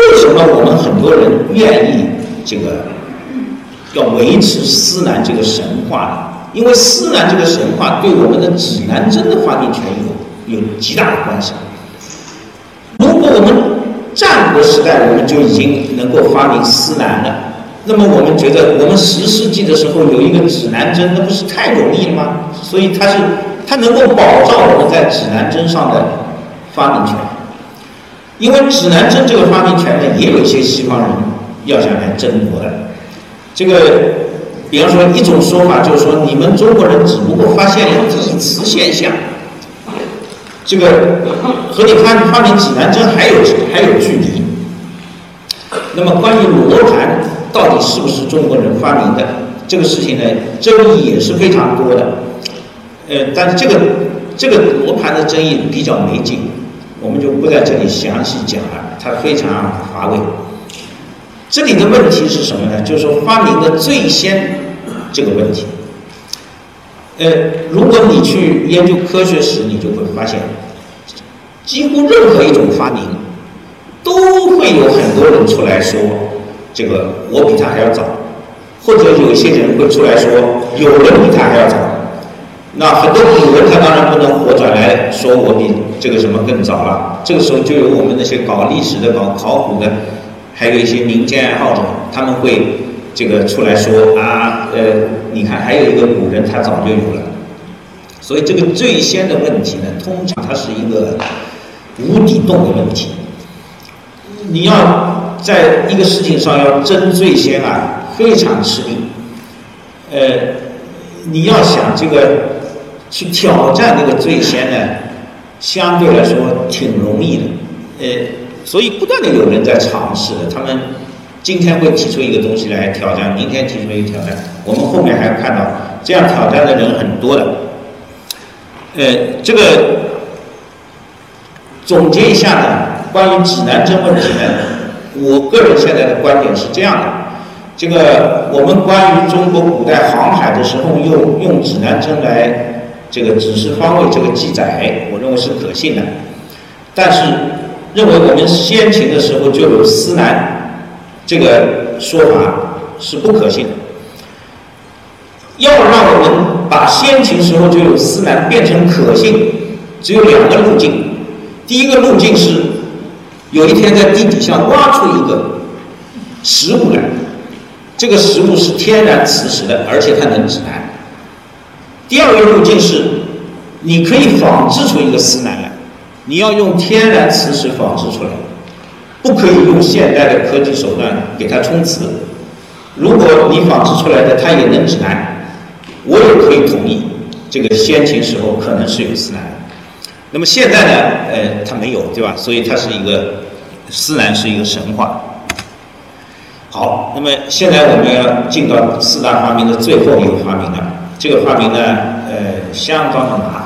为什么我们很多人愿意这个要维持司南这个神话呢？因为司南这个神话对我们的指南针的发明权有有极大的关系。如果我们战国时代我们就已经能够发明司南了，那么我们觉得我们十世纪的时候有一个指南针，那不是太容易了吗？所以它是它能够保障我们在指南针上的发明权。因为指南针这个发明权呢，也有一些西方人要想来争夺的。这个，比方说一种说法就是说，你们中国人只不过发现了地磁现象，这个和你发发明指南针还有还有距离。那么关于罗盘到底是不是中国人发明的这个事情呢，争议也是非常多的。呃，但是这个这个罗盘的争议比较没劲。我们就不在这里详细讲了，它非常乏味。这里的问题是什么呢？就是说发明的最先这个问题。呃，如果你去研究科学史，你就会发现，几乎任何一种发明，都会有很多人出来说，这个我比他还要早，或者有些人会出来说，有人比他还要早。那很多古人他当然不能活转来说我比这个什么更早了。这个时候就有我们那些搞历史的、搞考古的，还有一些民间爱好者，他们会这个出来说啊，呃，你看还有一个古人他早就有了。所以这个最先的问题呢，通常它是一个无底洞的问题。你要在一个事情上要争最先啊，非常吃力。呃，你要想这个。去挑战那个最先呢，相对来说挺容易的，呃，所以不断的有人在尝试的。他们今天会提出一个东西来挑战，明天提出一个挑战，我们后面还看到这样挑战的人很多的。呃，这个总结一下呢，关于指南针问题呢，我个人现在的观点是这样的：这个我们关于中国古代航海的时候用用指南针来。这个指示方位这个记载，我认为是可信的，但是认为我们先秦的时候就有司南这个说法是不可信的。要让我们把先秦时候就有司南变成可信，只有两个路径。第一个路径是有一天在地底下挖出一个食物来，这个食物是天然磁石的，而且它能指南。第二个路径是，你可以仿制出一个司南来，你要用天然磁石仿制出来，不可以用现代的科技手段给它充磁。如果你仿制出来的它也能指南，我也可以同意，这个先秦时候可能是有司南。那么现在呢，呃，它没有，对吧？所以它是一个司南是一个神话。好，那么现在我们要进到四大发明的最后一个发明了。这个发明呢，呃，相当的麻烦。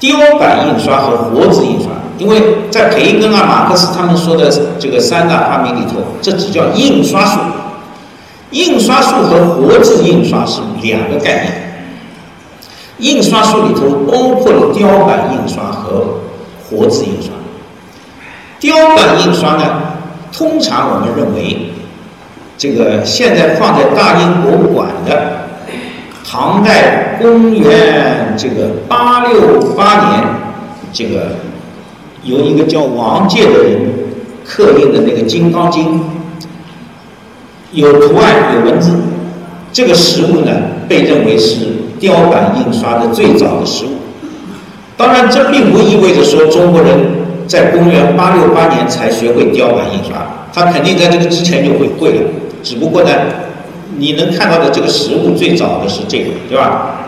雕版印刷和活字印刷，因为在培根啊、马克思他们说的这个三大发明里头，这只叫印刷术。印刷术和活字印刷是两个概念。印刷术里头包括了雕版印刷和活字印刷。雕版印刷呢，通常我们认为，这个现在放在大英博物馆的。唐代公元这个八六八年，这个由一个叫王介的人刻印的那个《金刚经》，有图案有文字，这个实物呢被认为是雕版印刷的最早的实物。当然，这并不意味着说中国人在公元八六八年才学会雕版印刷，他肯定在这个之前就会会了，只不过呢。你能看到的这个实物最早的是这个，对吧？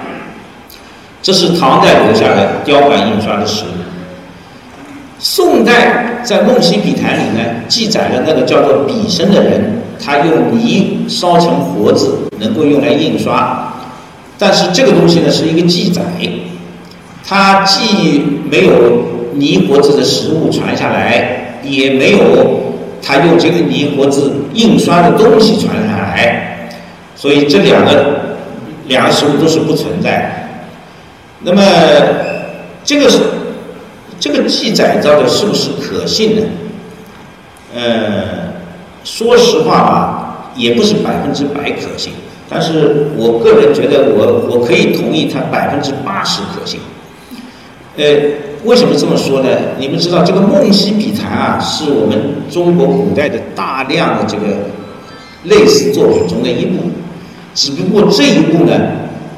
这是唐代留下的雕版印刷的实物。宋代在《梦溪笔谈》里呢，记载了那个叫做笔生的人，他用泥烧成活字，能够用来印刷。但是这个东西呢，是一个记载，它既没有泥活字的实物传下来，也没有他用这个泥活字印刷的东西传下来。所以这两个两个实物都是不存在。那么这个是这个记载到底是不是可信呢？呃，说实话吧，也不是百分之百可信。但是我个人觉得，我我可以同意它百分之八十可信。呃，为什么这么说呢？你们知道这个《梦溪笔谈》啊，是我们中国古代的大量的这个类似作品中的一部。只不过这一步呢，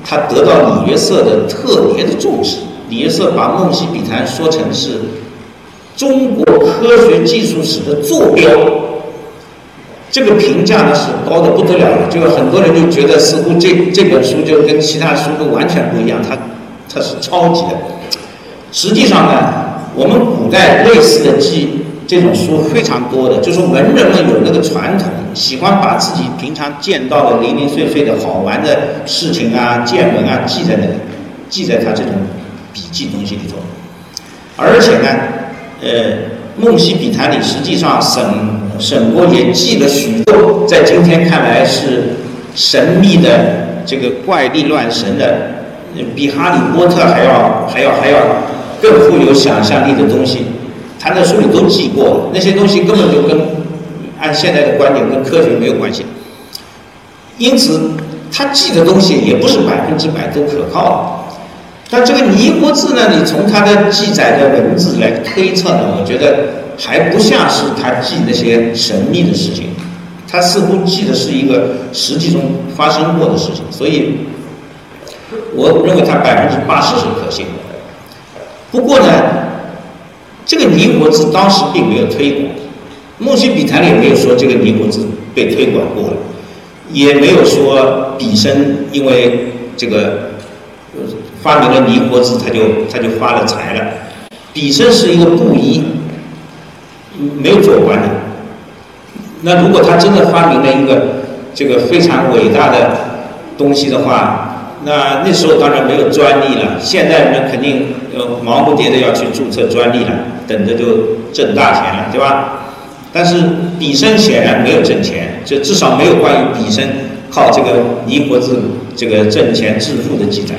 他得到李约瑟的特别的重视。李约瑟把《梦溪笔谈》说成是中国科学技术史的坐标，这个评价呢是高的不得了的。就很多人就觉得似乎这这本书就跟其他书都完全不一样，它它是超级的。实际上呢，我们古代类似的记。这种书非常多的，就是文人们有那个传统，喜欢把自己平常见到的零零碎碎的好玩的事情啊、见闻啊记在那里，记在他这种笔记东西里头。而且呢，呃，《梦溪笔谈》里实际上沈沈国也记了许多，在今天看来是神秘的这个怪力乱神的，比《哈利波特》还要还要还要更富有想象力的东西。他的书里都记过，那些东西根本就跟按现在的观点跟科学没有关系。因此，他记的东西也不是百分之百都可靠。但这个尼国字呢，你从他的记载的文字来推测呢，我觉得还不像是他记那些神秘的事情，他似乎记的是一个实际中发生过的事情，所以我认为他百分之八十是可信的。不过呢，这个尼国志当时并没有推广，《梦溪笔谈》里也没有说这个尼国志被推广过了，也没有说笔生因为这个。发明了泥活字，他就他就发了财了。笔生是一个布衣，没有做官的。那如果他真的发明了一个这个非常伟大的东西的话，那那时候当然没有专利了。现在人肯定呃忙不迭的要去注册专利了，等着就挣大钱了，对吧？但是笔生显然没有挣钱，就至少没有关于笔生靠这个泥活字这个挣钱致富的记载。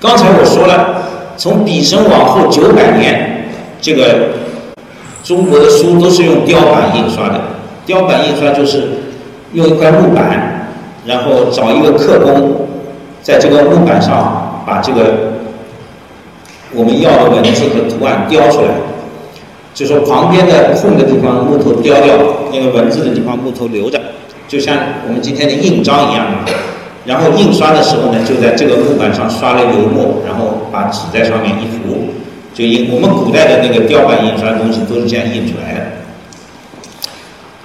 刚才我说了，从笔生往后九百年，这个中国的书都是用雕版印刷的。雕版印刷就是用一块木板，然后找一个刻工，在这个木板上把这个我们要的文字和图案雕出来。就说旁边的空的地方木头雕掉，那个文字的地方木头留着，就像我们今天的印章一样。然后印刷的时候呢，就在这个木板上刷了油墨，然后把纸在上面一糊，就印我们古代的那个雕版印刷的东西都是这样印出来的。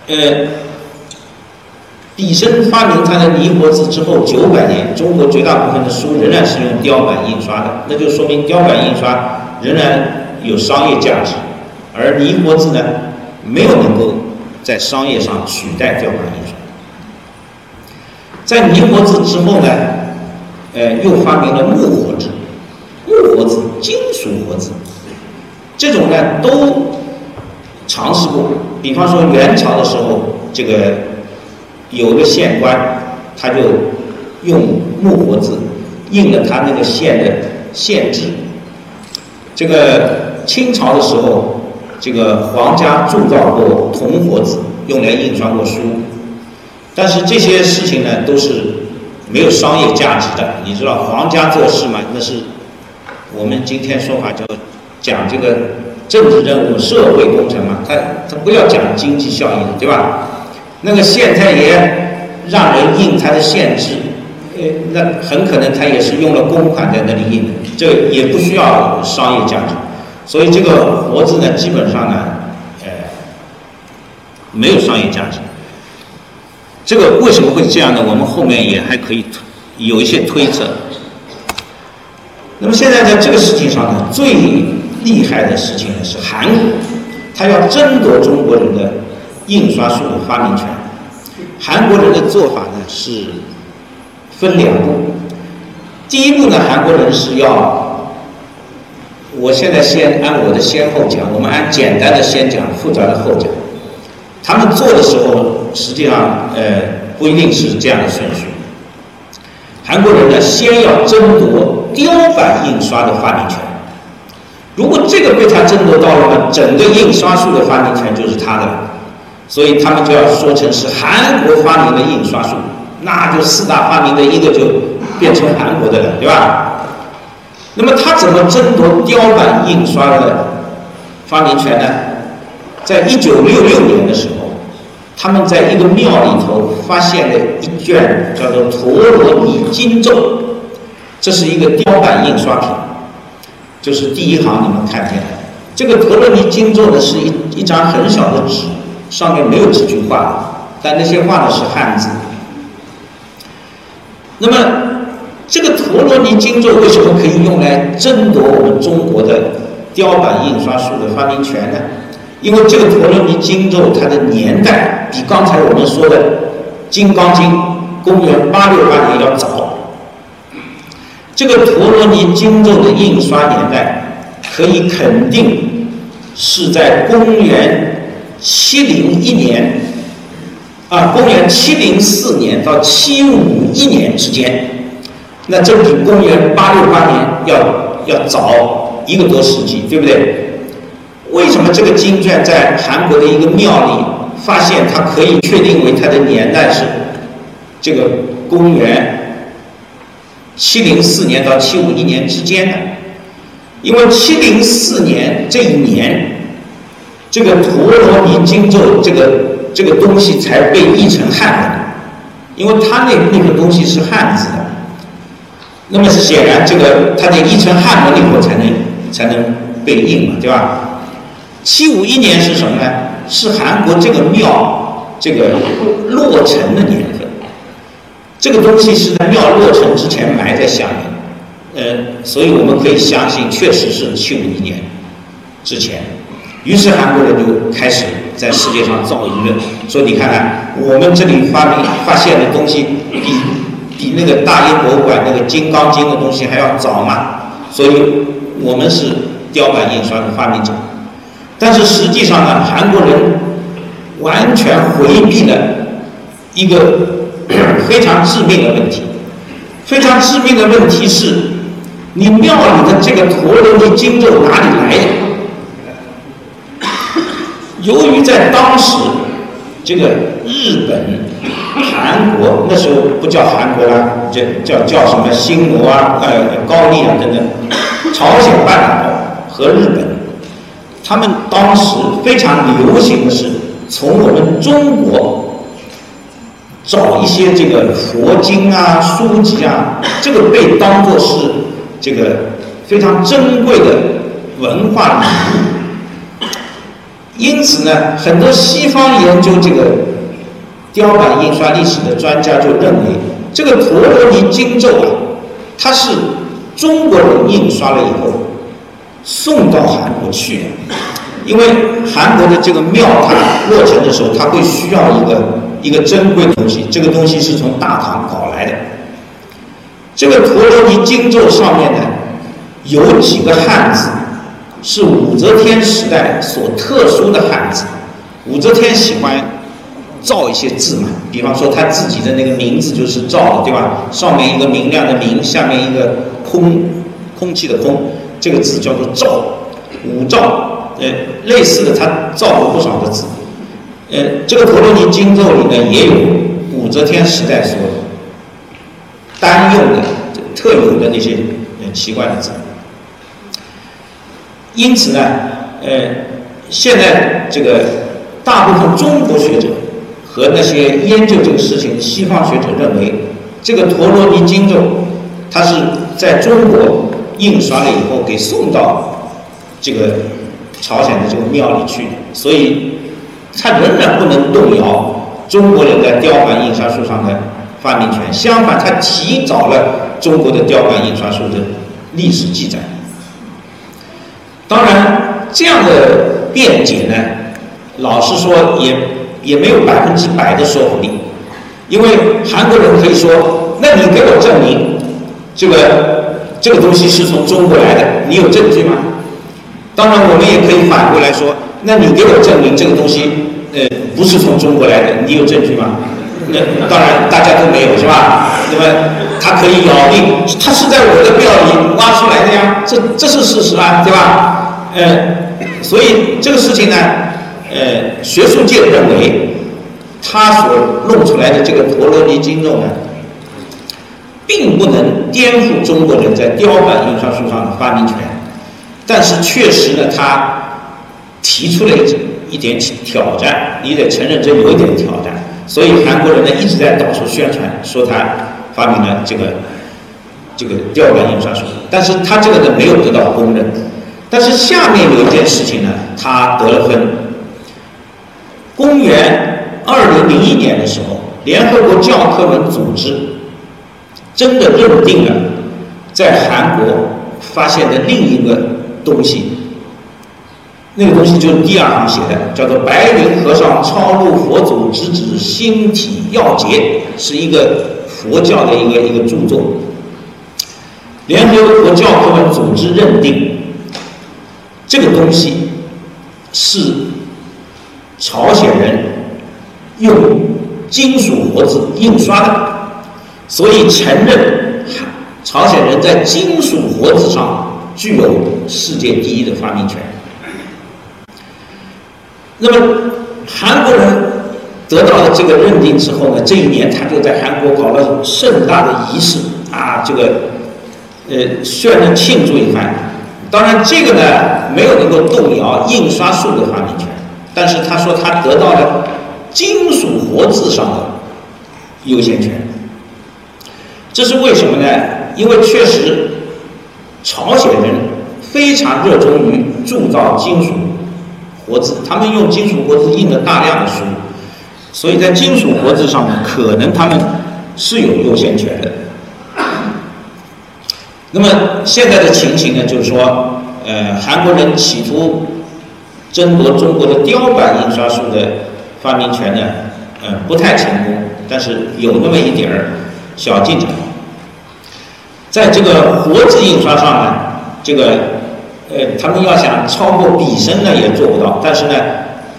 呃，笔生发明他的泥活字之后九百年，中国绝大部分的书仍然是用雕版印刷的，那就说明雕版印刷仍然有商业价值，而泥活字呢，没有能够在商业上取代雕版印刷。在泥活字之后呢，呃，又发明了木活字、木活字、金属活字，这种呢都尝试过。比方说元朝的时候，这个有个县官，他就用木活字印了他那个县的县志。这个清朝的时候，这个皇家铸造过铜活字，用来印刷过书。但是这些事情呢，都是没有商业价值的。你知道皇家做事嘛？那是我们今天说法叫讲这个政治任务、社会工程嘛。他他不要讲经济效益的，对吧？那个县太爷让人印他的县志，呃，那很可能他也是用了公款在那里印的，这也不需要商业价值。所以这个活字呢，基本上呢，呃，没有商业价值。这个为什么会这样呢？我们后面也还可以有一些推测。那么现在在这个事情上呢，最厉害的事情呢是韩国，他要争夺中国人的印刷术的发明权。韩国人的做法呢是分两步，第一步呢，韩国人是要，我现在先按我的先后讲，我们按简单的先讲，复杂的后讲。他们做的时候，实际上，呃，不一定是这样的顺序。韩国人呢，先要争夺雕版印刷的发明权。如果这个被他争夺到了呢，整个印刷术的发明权就是他的，所以他们就要说成是韩国发明的印刷术，那就四大发明的一个就变成韩国的了，对吧？那么他怎么争夺雕版印刷的发明权呢？在一九六六年的时候，他们在一个庙里头发现了一卷叫做《陀罗尼经咒》，这是一个雕版印刷品，就是第一行你们看见的。这个《陀罗尼经咒》呢是一一张很小的纸，上面没有几句话，但那些话呢是汉字。那么，这个《陀罗尼经咒》为什么可以用来争夺我们中国的雕版印刷术的发明权呢？因为这个陀罗尼经咒，它的年代比刚才我们说的《金刚经》公元八六八年要早。这个陀罗尼经咒的印刷年代可以肯定是在公元七零一年啊，公元七零四年到七五一年之间，那这比公元八六八年要要早一个多世纪，对不对？为什么这个经卷在韩国的一个庙里发现？它可以确定为它的年代是这个公元七零四年到七五一年之间的，因为七零四年这一年，这个陀罗尼经咒这个这个东西才被译成汉文，因为它那那个东西是汉字的，那么是显然这个它得译成汉文以后才能才能被印嘛，对吧？七五一年是什么呢？是韩国这个庙这个落成的年份。这个东西是在庙落成之前埋在下面，呃，所以我们可以相信，确实是七五一年之前。于是韩国人就开始在世界上造舆论，说你看看我们这里发明发现的东西，比比那个大英博物馆那个《金刚经》的东西还要早嘛，所以我们是雕版印刷的发明者。但是实际上呢，韩国人完全回避了一个。非常致命的问题，非常致命的问题是，你庙里的这个陀罗尼经咒哪里来的？由于在当时，这个日本、韩国那时候不叫韩国啦，叫叫叫什么新罗啊、呃高丽啊等等，朝鲜半岛和日本，他们当时非常流行的是从我们中国。找一些这个佛经啊、书籍啊，这个被当作是这个非常珍贵的文化礼物。因此呢，很多西方研究这个雕版印刷历史的专家就认为，这个陀罗尼经咒啊，它是中国人印刷了以后送到韩国去的。因为韩国的这个庙，它落成的时候，它会需要一个一个珍贵的东西，这个东西是从大唐搞来的。这个陀罗尼经咒上面呢，有几个汉字是武则天时代所特殊的汉字。武则天喜欢造一些字嘛，比方说他自己的那个名字就是造的，对吧？上面一个明亮的明，下面一个空，空气的空，这个字叫做造，武造。呃，类似的，他造过不少的字。呃，这个陀罗尼经咒里呢，也有武则天时代所单用的、特有的那些呃奇怪的字。因此呢，呃，现在这个大部分中国学者和那些研究这个事情的西方学者认为，这个陀罗尼经咒，它是在中国印刷了以后给送到这个。朝鲜的这个庙里去的，所以它仍然不能动摇中国人在雕版印刷术上的发明权。相反，它提早了中国的雕版印刷术的历史记载。当然，这样的辩解呢，老实说也也没有百分之百的说服力，因为韩国人可以说：“那你给我证明这个这个东西是从中国来的，你有证据吗？”当然，我们也可以反过来说，那你给我证明这个东西，呃，不是从中国来的，你有证据吗？那当然大家都没有，是吧？那么他可以咬定，他是在我的庙里挖出来的呀，这这是事实啊，对吧？呃，所以这个事情呢，呃，学术界认为，他所弄出来的这个陀罗尼经咒呢，并不能颠覆中国人在雕版印刷术上的发明权。但是确实呢，他提出了一一点挑战，你得承认这有一点挑战。所以韩国人呢一直在到处宣传，说他发明了这个这个雕版印刷术。但是他这个呢没有得到公认。但是下面有一件事情呢，他得了分。公元二零零一年的时候，联合国教科文组织真的认定了在韩国发现的另一个。东西，那个东西就是第二行写的，叫做《白云和尚抄录佛祖直指心体要诀》，是一个佛教的一个一个著作。联合国教科文组织认定，这个东西是朝鲜人用金属活字印刷的，所以承认朝鲜人在金属活字上。具有世界第一的发明权。那么韩国人得到了这个认定之后呢，这一年他就在韩国搞了盛大的仪式啊，这个呃宣着庆祝一番。当然，这个呢没有能够动摇印刷术的发明权，但是他说他得到了金属活字上的优先权。这是为什么呢？因为确实朝鲜人非常热衷于铸造金属活字，他们用金属活字印了大量的书。所以在金属活字上面，可能他们是有优先权的。那么现在的情形呢，就是说，呃，韩国人企图争夺中国的雕版印刷术的发明权呢，呃，不太成功，但是有那么一点儿小进展。在这个活字印刷上呢，这个，呃，他们要想超过笔身呢，也做不到。但是呢。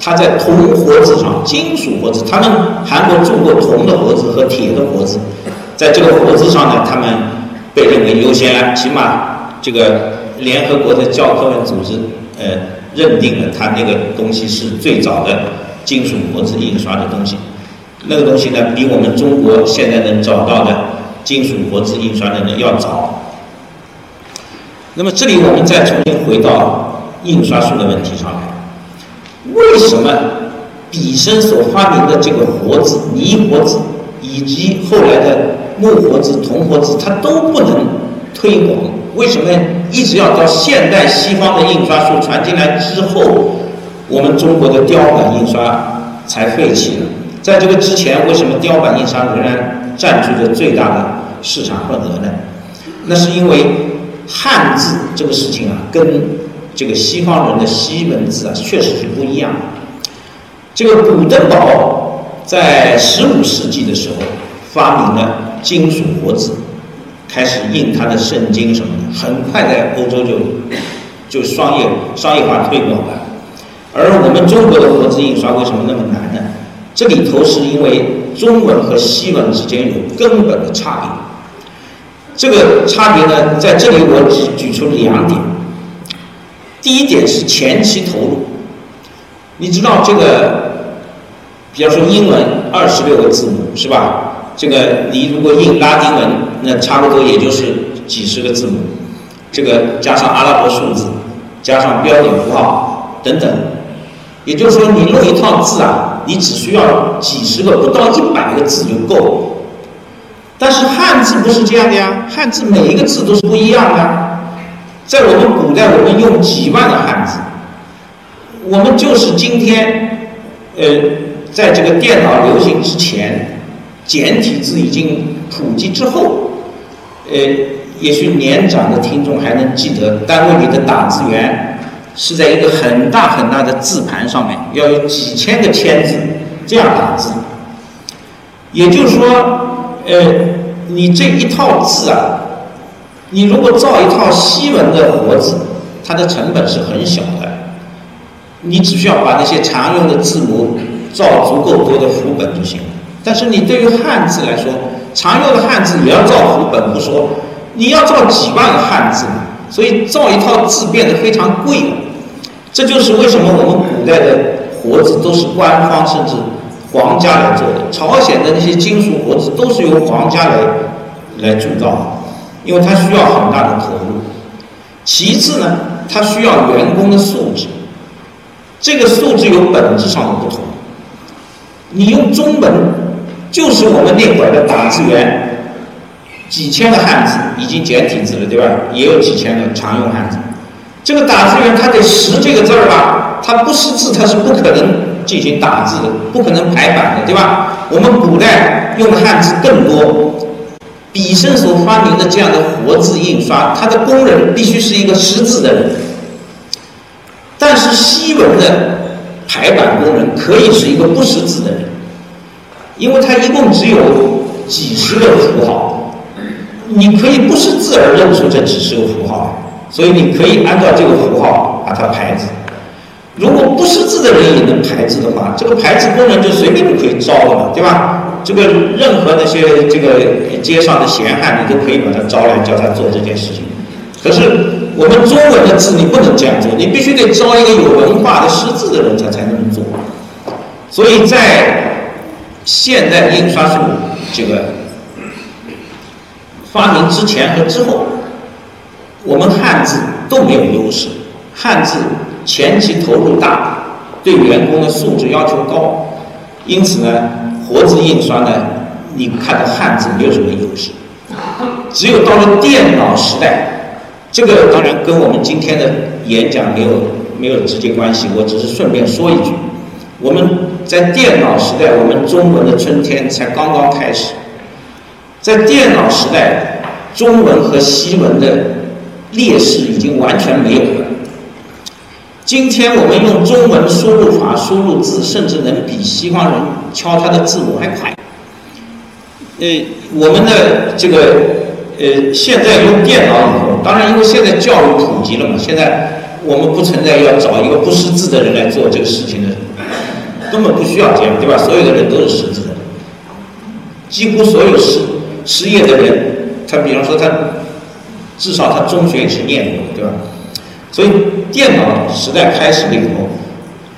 它在铜活字上，金属活字，他们韩国做过铜的活字和铁的活字，在这个活字上呢，他们被认为优先，起码这个联合国的教科文组织呃认定了它那个东西是最早的金属活字印刷的东西，那个东西呢比我们中国现在能找到的金属活字印刷的呢要早。那么这里我们再重新回到印刷术的问题上来。为什么笔生所发明的这个活字、泥活字，以及后来的木活字、铜活字，它都不能推广？为什么一直要到现代西方的印刷术传进来之后，我们中国的雕版印刷才废弃了？在这个之前，为什么雕版印刷仍然占据着最大的市场份额呢？那是因为汉字这个事情啊，跟这个西方人的西文字啊，确实是不一样。这个古登堡在十五世纪的时候发明了金属活字，开始印他的圣经什么的，很快在欧洲就就商业商业化推广了。而我们中国的活字印刷为什么那么难呢？这里头是因为中文和西文之间有根本的差别。这个差别呢，在这里我只举出两点。第一点是前期投入，你知道这个，比方说英文二十六个字母是吧？这个你如果印拉丁文，那差不多也就是几十个字母，这个加上阿拉伯数字，加上标点符号等等，也就是说你弄一套字啊，你只需要几十个不到一百个字就够。但是汉字不是这样的呀，汉字每一个字都是不一样的。在我们古代，我们用几万个汉字。我们就是今天，呃，在这个电脑流行之前，简体字已经普及之后，呃，也许年长的听众还能记得，单位里的打字员是在一个很大很大的字盘上面，要有几千个签字这样打字。也就是说，呃，你这一套字啊。你如果造一套西文的活字，它的成本是很小的，你只需要把那些常用的字母造足够多的符本就行了。但是你对于汉字来说，常用的汉字也要造符本不说，你要造几万个汉字，所以造一套字变得非常贵。这就是为什么我们古代的活字都是官方甚至皇家来做的。朝鲜的那些金属活字都是由皇家来来铸造。因为它需要很大的投入，其次呢，它需要员工的素质，这个素质有本质上的不同。你用中文，就是我们那会儿的打字员，几千个汉字已经简体字了，对吧？也有几千个常用汉字。这个打字员他得识这个字儿吧？他不识字，他是不可能进行打字的，不可能排版的，对吧？我们古代用的汉字更多。笔生所发明的这样的活字印刷，它的工人必须是一个识字的人。但是西文的排版工人可以是一个不识字的人，因为它一共只有几十个符号，你可以不识字而认出这几十个符号，所以你可以按照这个符号把它排字。如果不识字的人也能排字的话，这个排字工人就随便就可以招了嘛，对吧？这个任何那些这个街上的闲汉，你都可以把他招来，叫他做这件事情。可是我们中文的字，你不能这样做，你必须得招一个有文化的识字的人才才能做。所以在现代印刷术这个发明之前和之后，我们汉字都没有优势。汉字前期投入大，对员工的素质要求高，因此呢，活字印刷呢，你看到汉字没有什么优势。只有到了电脑时代，这个当然跟我们今天的演讲没有没有直接关系，我只是顺便说一句，我们在电脑时代，我们中文的春天才刚刚开始。在电脑时代，中文和西文的劣势已经完全没有了。今天我们用中文输入法输入字，甚至能比西方人敲他的字母还快。呃，我们的这个呃，现在用电脑以后，当然因为现在教育普及了嘛，现在我们不存在要找一个不识字的人来做这个事情的，根本不需要这样，对吧？所有的人都是识字的，几乎所有失失业的人，他比方说他至少他中学也是念过，对吧？所以电脑时代开始了以后，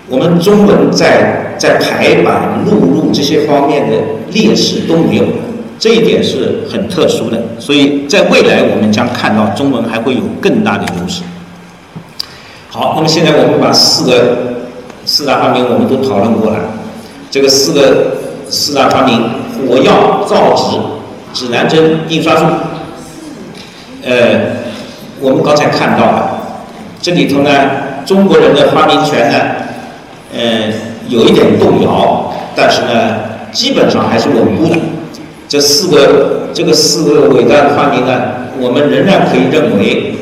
我们中文在在排版、录入这些方面的劣势都没有了，这一点是很特殊的。所以在未来，我们将看到中文还会有更大的优势。好，那么现在我们把四个四大发明我们都讨论过了，这个四个四大发明：火药、造纸、指南针、印刷术。呃，我们刚才看到了。这里头呢，中国人的发明权呢，呃，有一点动摇，但是呢，基本上还是稳固的。这四个这个四个伟大的发明呢，我们仍然可以认为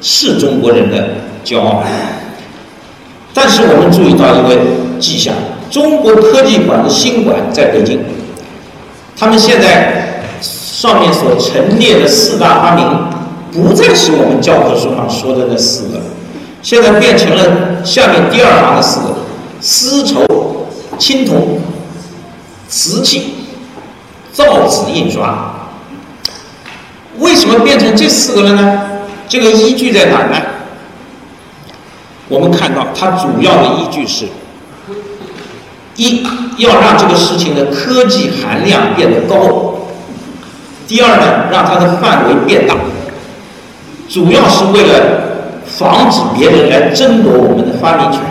是中国人的骄傲。但是我们注意到一个迹象：中国科技馆的新馆在北京，他们现在上面所陈列的四大发明。不再是我们教科书上说的那四个，现在变成了下面第二行的四个：丝绸、青铜、瓷器、造纸、印刷。为什么变成这四个了呢？这个依据在哪儿呢？我们看到它主要的依据是：一要让这个事情的科技含量变得高；第二呢，让它的范围变大。主要是为了防止别人来争夺我们的发明权。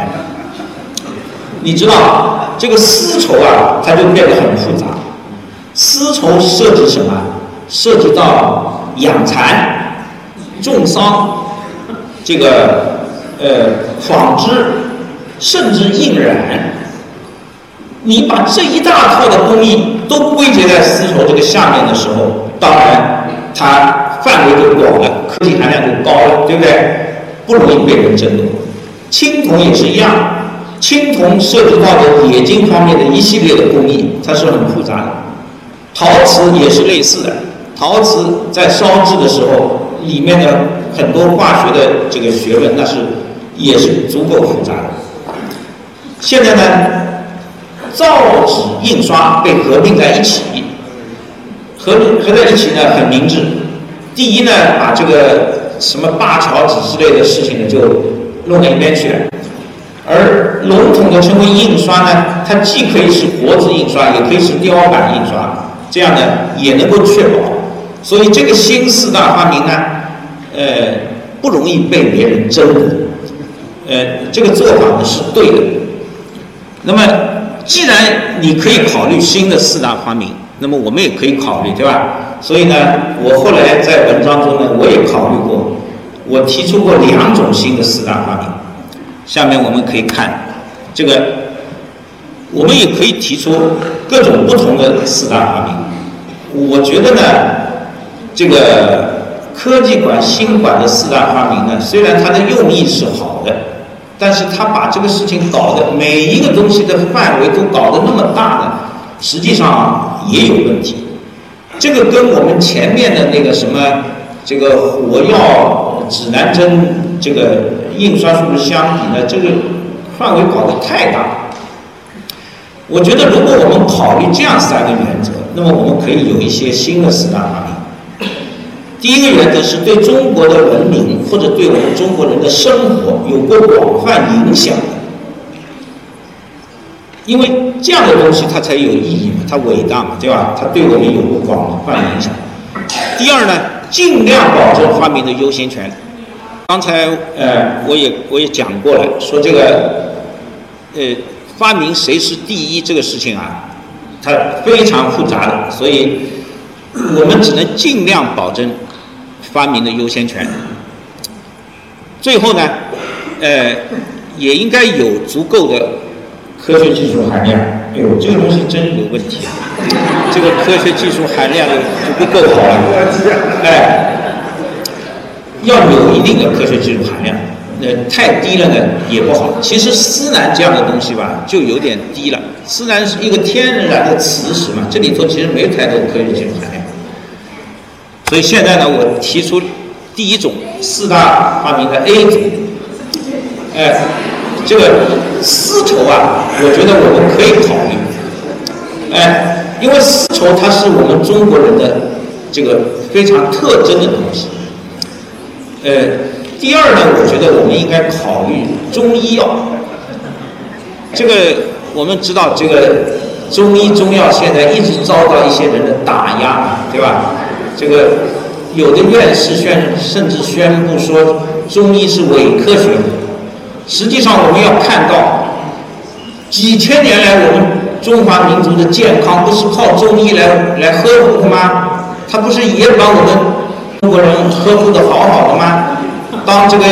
你知道这个丝绸啊，它就变得很复杂。丝绸涉及什么？涉及到养蚕、种桑，这个呃纺织，甚至印染。你把这一大套的工艺都归结在丝绸这个下面的时候，当然它。范围就广了，科技含量就高了，对不对？不容易被人争夺。青铜也是一样，青铜涉及到的冶金方面的一系列的工艺，它是很复杂的。陶瓷也是类似的，陶瓷在烧制的时候，里面的很多化学的这个学问，那是也是足够复杂的。现在呢，造纸印刷被合并在一起，合合在一起呢，很明智。第一呢，把这个什么灞桥纸之类的事情呢，就弄到一边去了。而笼统的称为印刷呢，它既可以是活字印刷，也可以是雕版印刷，这样呢也能够确保。所以这个新四大发明呢，呃，不容易被别人争夺。呃，这个做法呢是对的。那么，既然你可以考虑新的四大发明，那么我们也可以考虑，对吧？所以呢，我后来在文章中呢，我也考虑过，我提出过两种新的四大发明。下面我们可以看这个，我们也可以提出各种不同的四大发明。我觉得呢，这个科技馆新馆的四大发明呢，虽然它的用意是好的，但是它把这个事情搞得每一个东西的范围都搞得那么大呢，实际上也有问题。这个跟我们前面的那个什么，这个火药、指南针、这个印刷术相比呢，这个范围搞得太大。我觉得，如果我们考虑这样三个原则，那么我们可以有一些新的四大发明。第一个原则是对中国的文明或者对我们中国人的生活有过广泛影响。因为这样的东西它才有意义嘛，它伟大嘛，对吧？它对我们有广泛影响。第二呢，尽量保证发明的优先权。刚才呃，我也我也讲过了，说这个呃，发明谁是第一这个事情啊，它非常复杂的，所以我们只能尽量保证发明的优先权。最后呢，呃，也应该有足够的科学技术含量。哎呦，这个东西真有问题啊！这个科学技术含量就不够好了。哎，要有一定的科学技术含量，呃，太低了呢也不好。其实思南这样的东西吧，就有点低了。思南是一个天然的磁石嘛，这里头其实没有太多科学技术含量。所以现在呢，我提出第一种四大发明的 A 种，哎，这个丝绸啊，我觉得我们可以考虑，哎，因为丝绸它是我们中国人的这个非常特征的东西。呃，第二呢，我觉得我们应该考虑中医药。这个我们知道，这个中医中药现在一直遭到一些人的打压，对吧？这个有的院士宣甚至宣布说中医是伪科学。实际上，我们要看到几千年来我们中华民族的健康不是靠中医来来呵护的吗？他不是也把我们？中国人呵护的好好的吗？当这个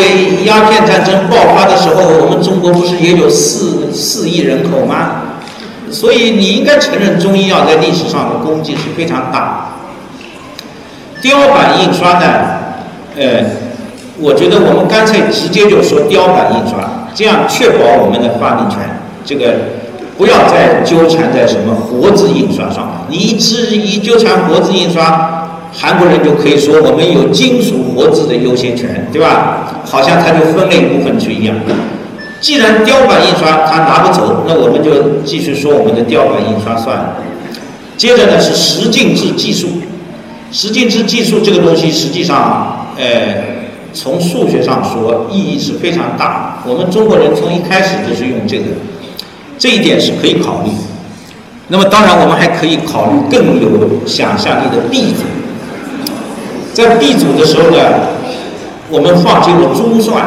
鸦片战争爆发的时候，我们中国不是也有四四亿人口吗？所以你应该承认中医药在历史上的功绩是非常大。雕版印刷呢，呃，我觉得我们干脆直接就说雕版印刷，这样确保我们的发明权。这个不要再纠缠在什么活字印刷上了，你一直一纠缠活字印刷。韩国人就可以说我们有金属活字的优先权，对吧？好像它就分类不分区一样。既然雕版印刷它拿不走，那我们就继续说我们的雕版印刷算了。接着呢是十进制技术，十进制技术这个东西实际上，呃，从数学上说意义是非常大。我们中国人从一开始就是用这个，这一点是可以考虑。那么当然我们还可以考虑更有想象力的 B 组。在 B 组的时候呢，我们放进了珠算。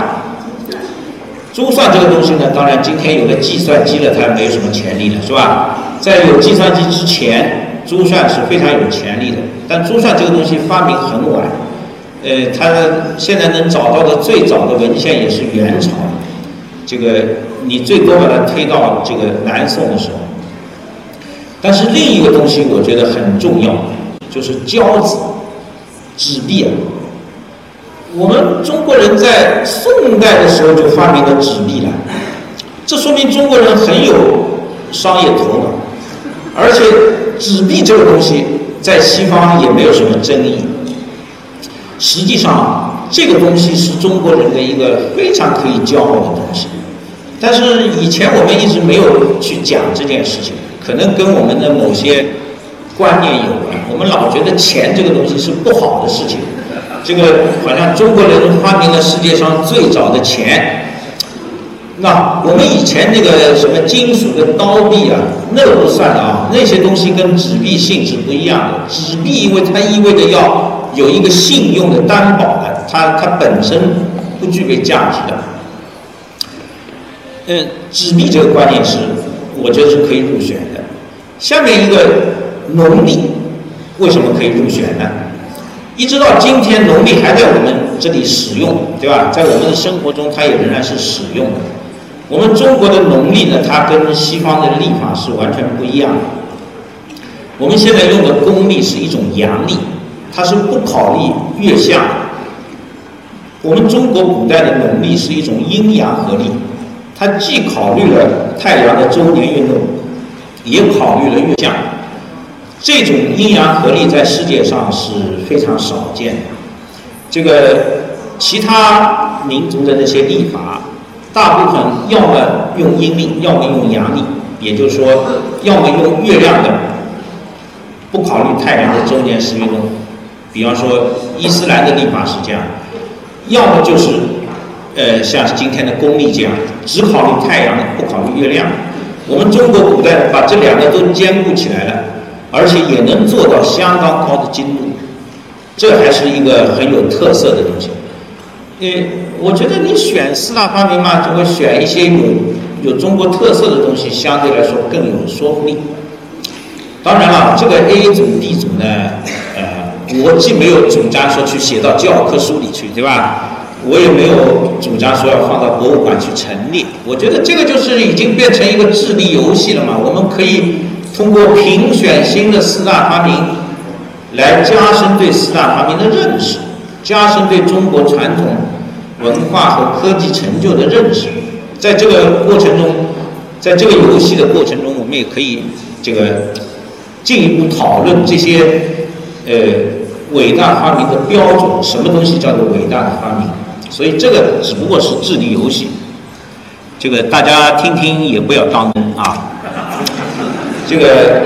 珠算这个东西呢，当然今天有了计算机了，它没有什么潜力了，是吧？在有计算机之前，珠算是非常有潜力的。但珠算这个东西发明很晚，呃，他现在能找到的最早的文献也是元朝，这个你最多把它推到这个南宋的时候。但是另一个东西我觉得很重要，就是交子。纸币啊，我们中国人在宋代的时候就发明了纸币了，这说明中国人很有商业头脑，而且纸币这个东西在西方也没有什么争议。实际上，这个东西是中国人的一个非常可以骄傲的东西，但是以前我们一直没有去讲这件事情，可能跟我们的某些。观念有关，我们老觉得钱这个东西是不好的事情。这个好像中国人发明了世界上最早的钱。那我们以前那个什么金属的刀币啊，那不算的啊，那些东西跟纸币性质不一样的。纸币因为它意味着要有一个信用的担保的，它它本身不具备价值的。嗯，纸币这个观念是，我觉得是可以入选的。下面一个。农历为什么可以入选呢？一直到今天，农历还在我们这里使用，对吧？在我们的生活中，它也仍然是使用的。我们中国的农历呢，它跟西方的历法是完全不一样的。我们现在用的公历是一种阳历，它是不考虑月相。我们中国古代的农历是一种阴阳合历，它既考虑了太阳的周年运动，也考虑了月相。这种阴阳合历在世界上是非常少见的。这个其他民族的那些历法，大部分要么用阴历，要么用阳历，也就是说，要么用月亮的，不考虑太阳的周年时运动。比方说，伊斯兰的历法是这样，要么就是呃像今天的公历这样，只考虑太阳，不考虑月亮。我们中国古代把这两个都兼顾起来了，而且也能做到相当高的精度，这还是一个很有特色的东西。呃，我觉得你选四大发明嘛，就会选一些有有中国特色的东西，相对来说更有说服力。当然了，这个 A 组 D 组呢，我既没有主张说去写到教科书里去，对吧？我也没有主张说要放到博物馆去陈列。我觉得这个就是已经变成一个智力游戏了嘛。我们可以通过评选新的四大发明，来加深对四大发明的认识。加深对中国传统文化和科技成就的认识，在这个过程中，在这个游戏的过程中，我们也可以这个进一步讨论这些呃伟大发明的标准，什么东西叫做伟大的发明？所以这个只不过是智力游戏，这个大家听听也不要当真啊。这个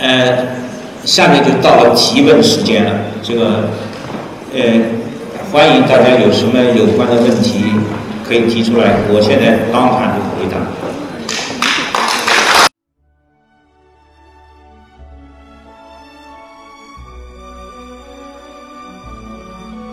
呃，下面就到了提问时间了，这个。呃，欢迎大家有什么有关的问题可以提出来，我现在当场就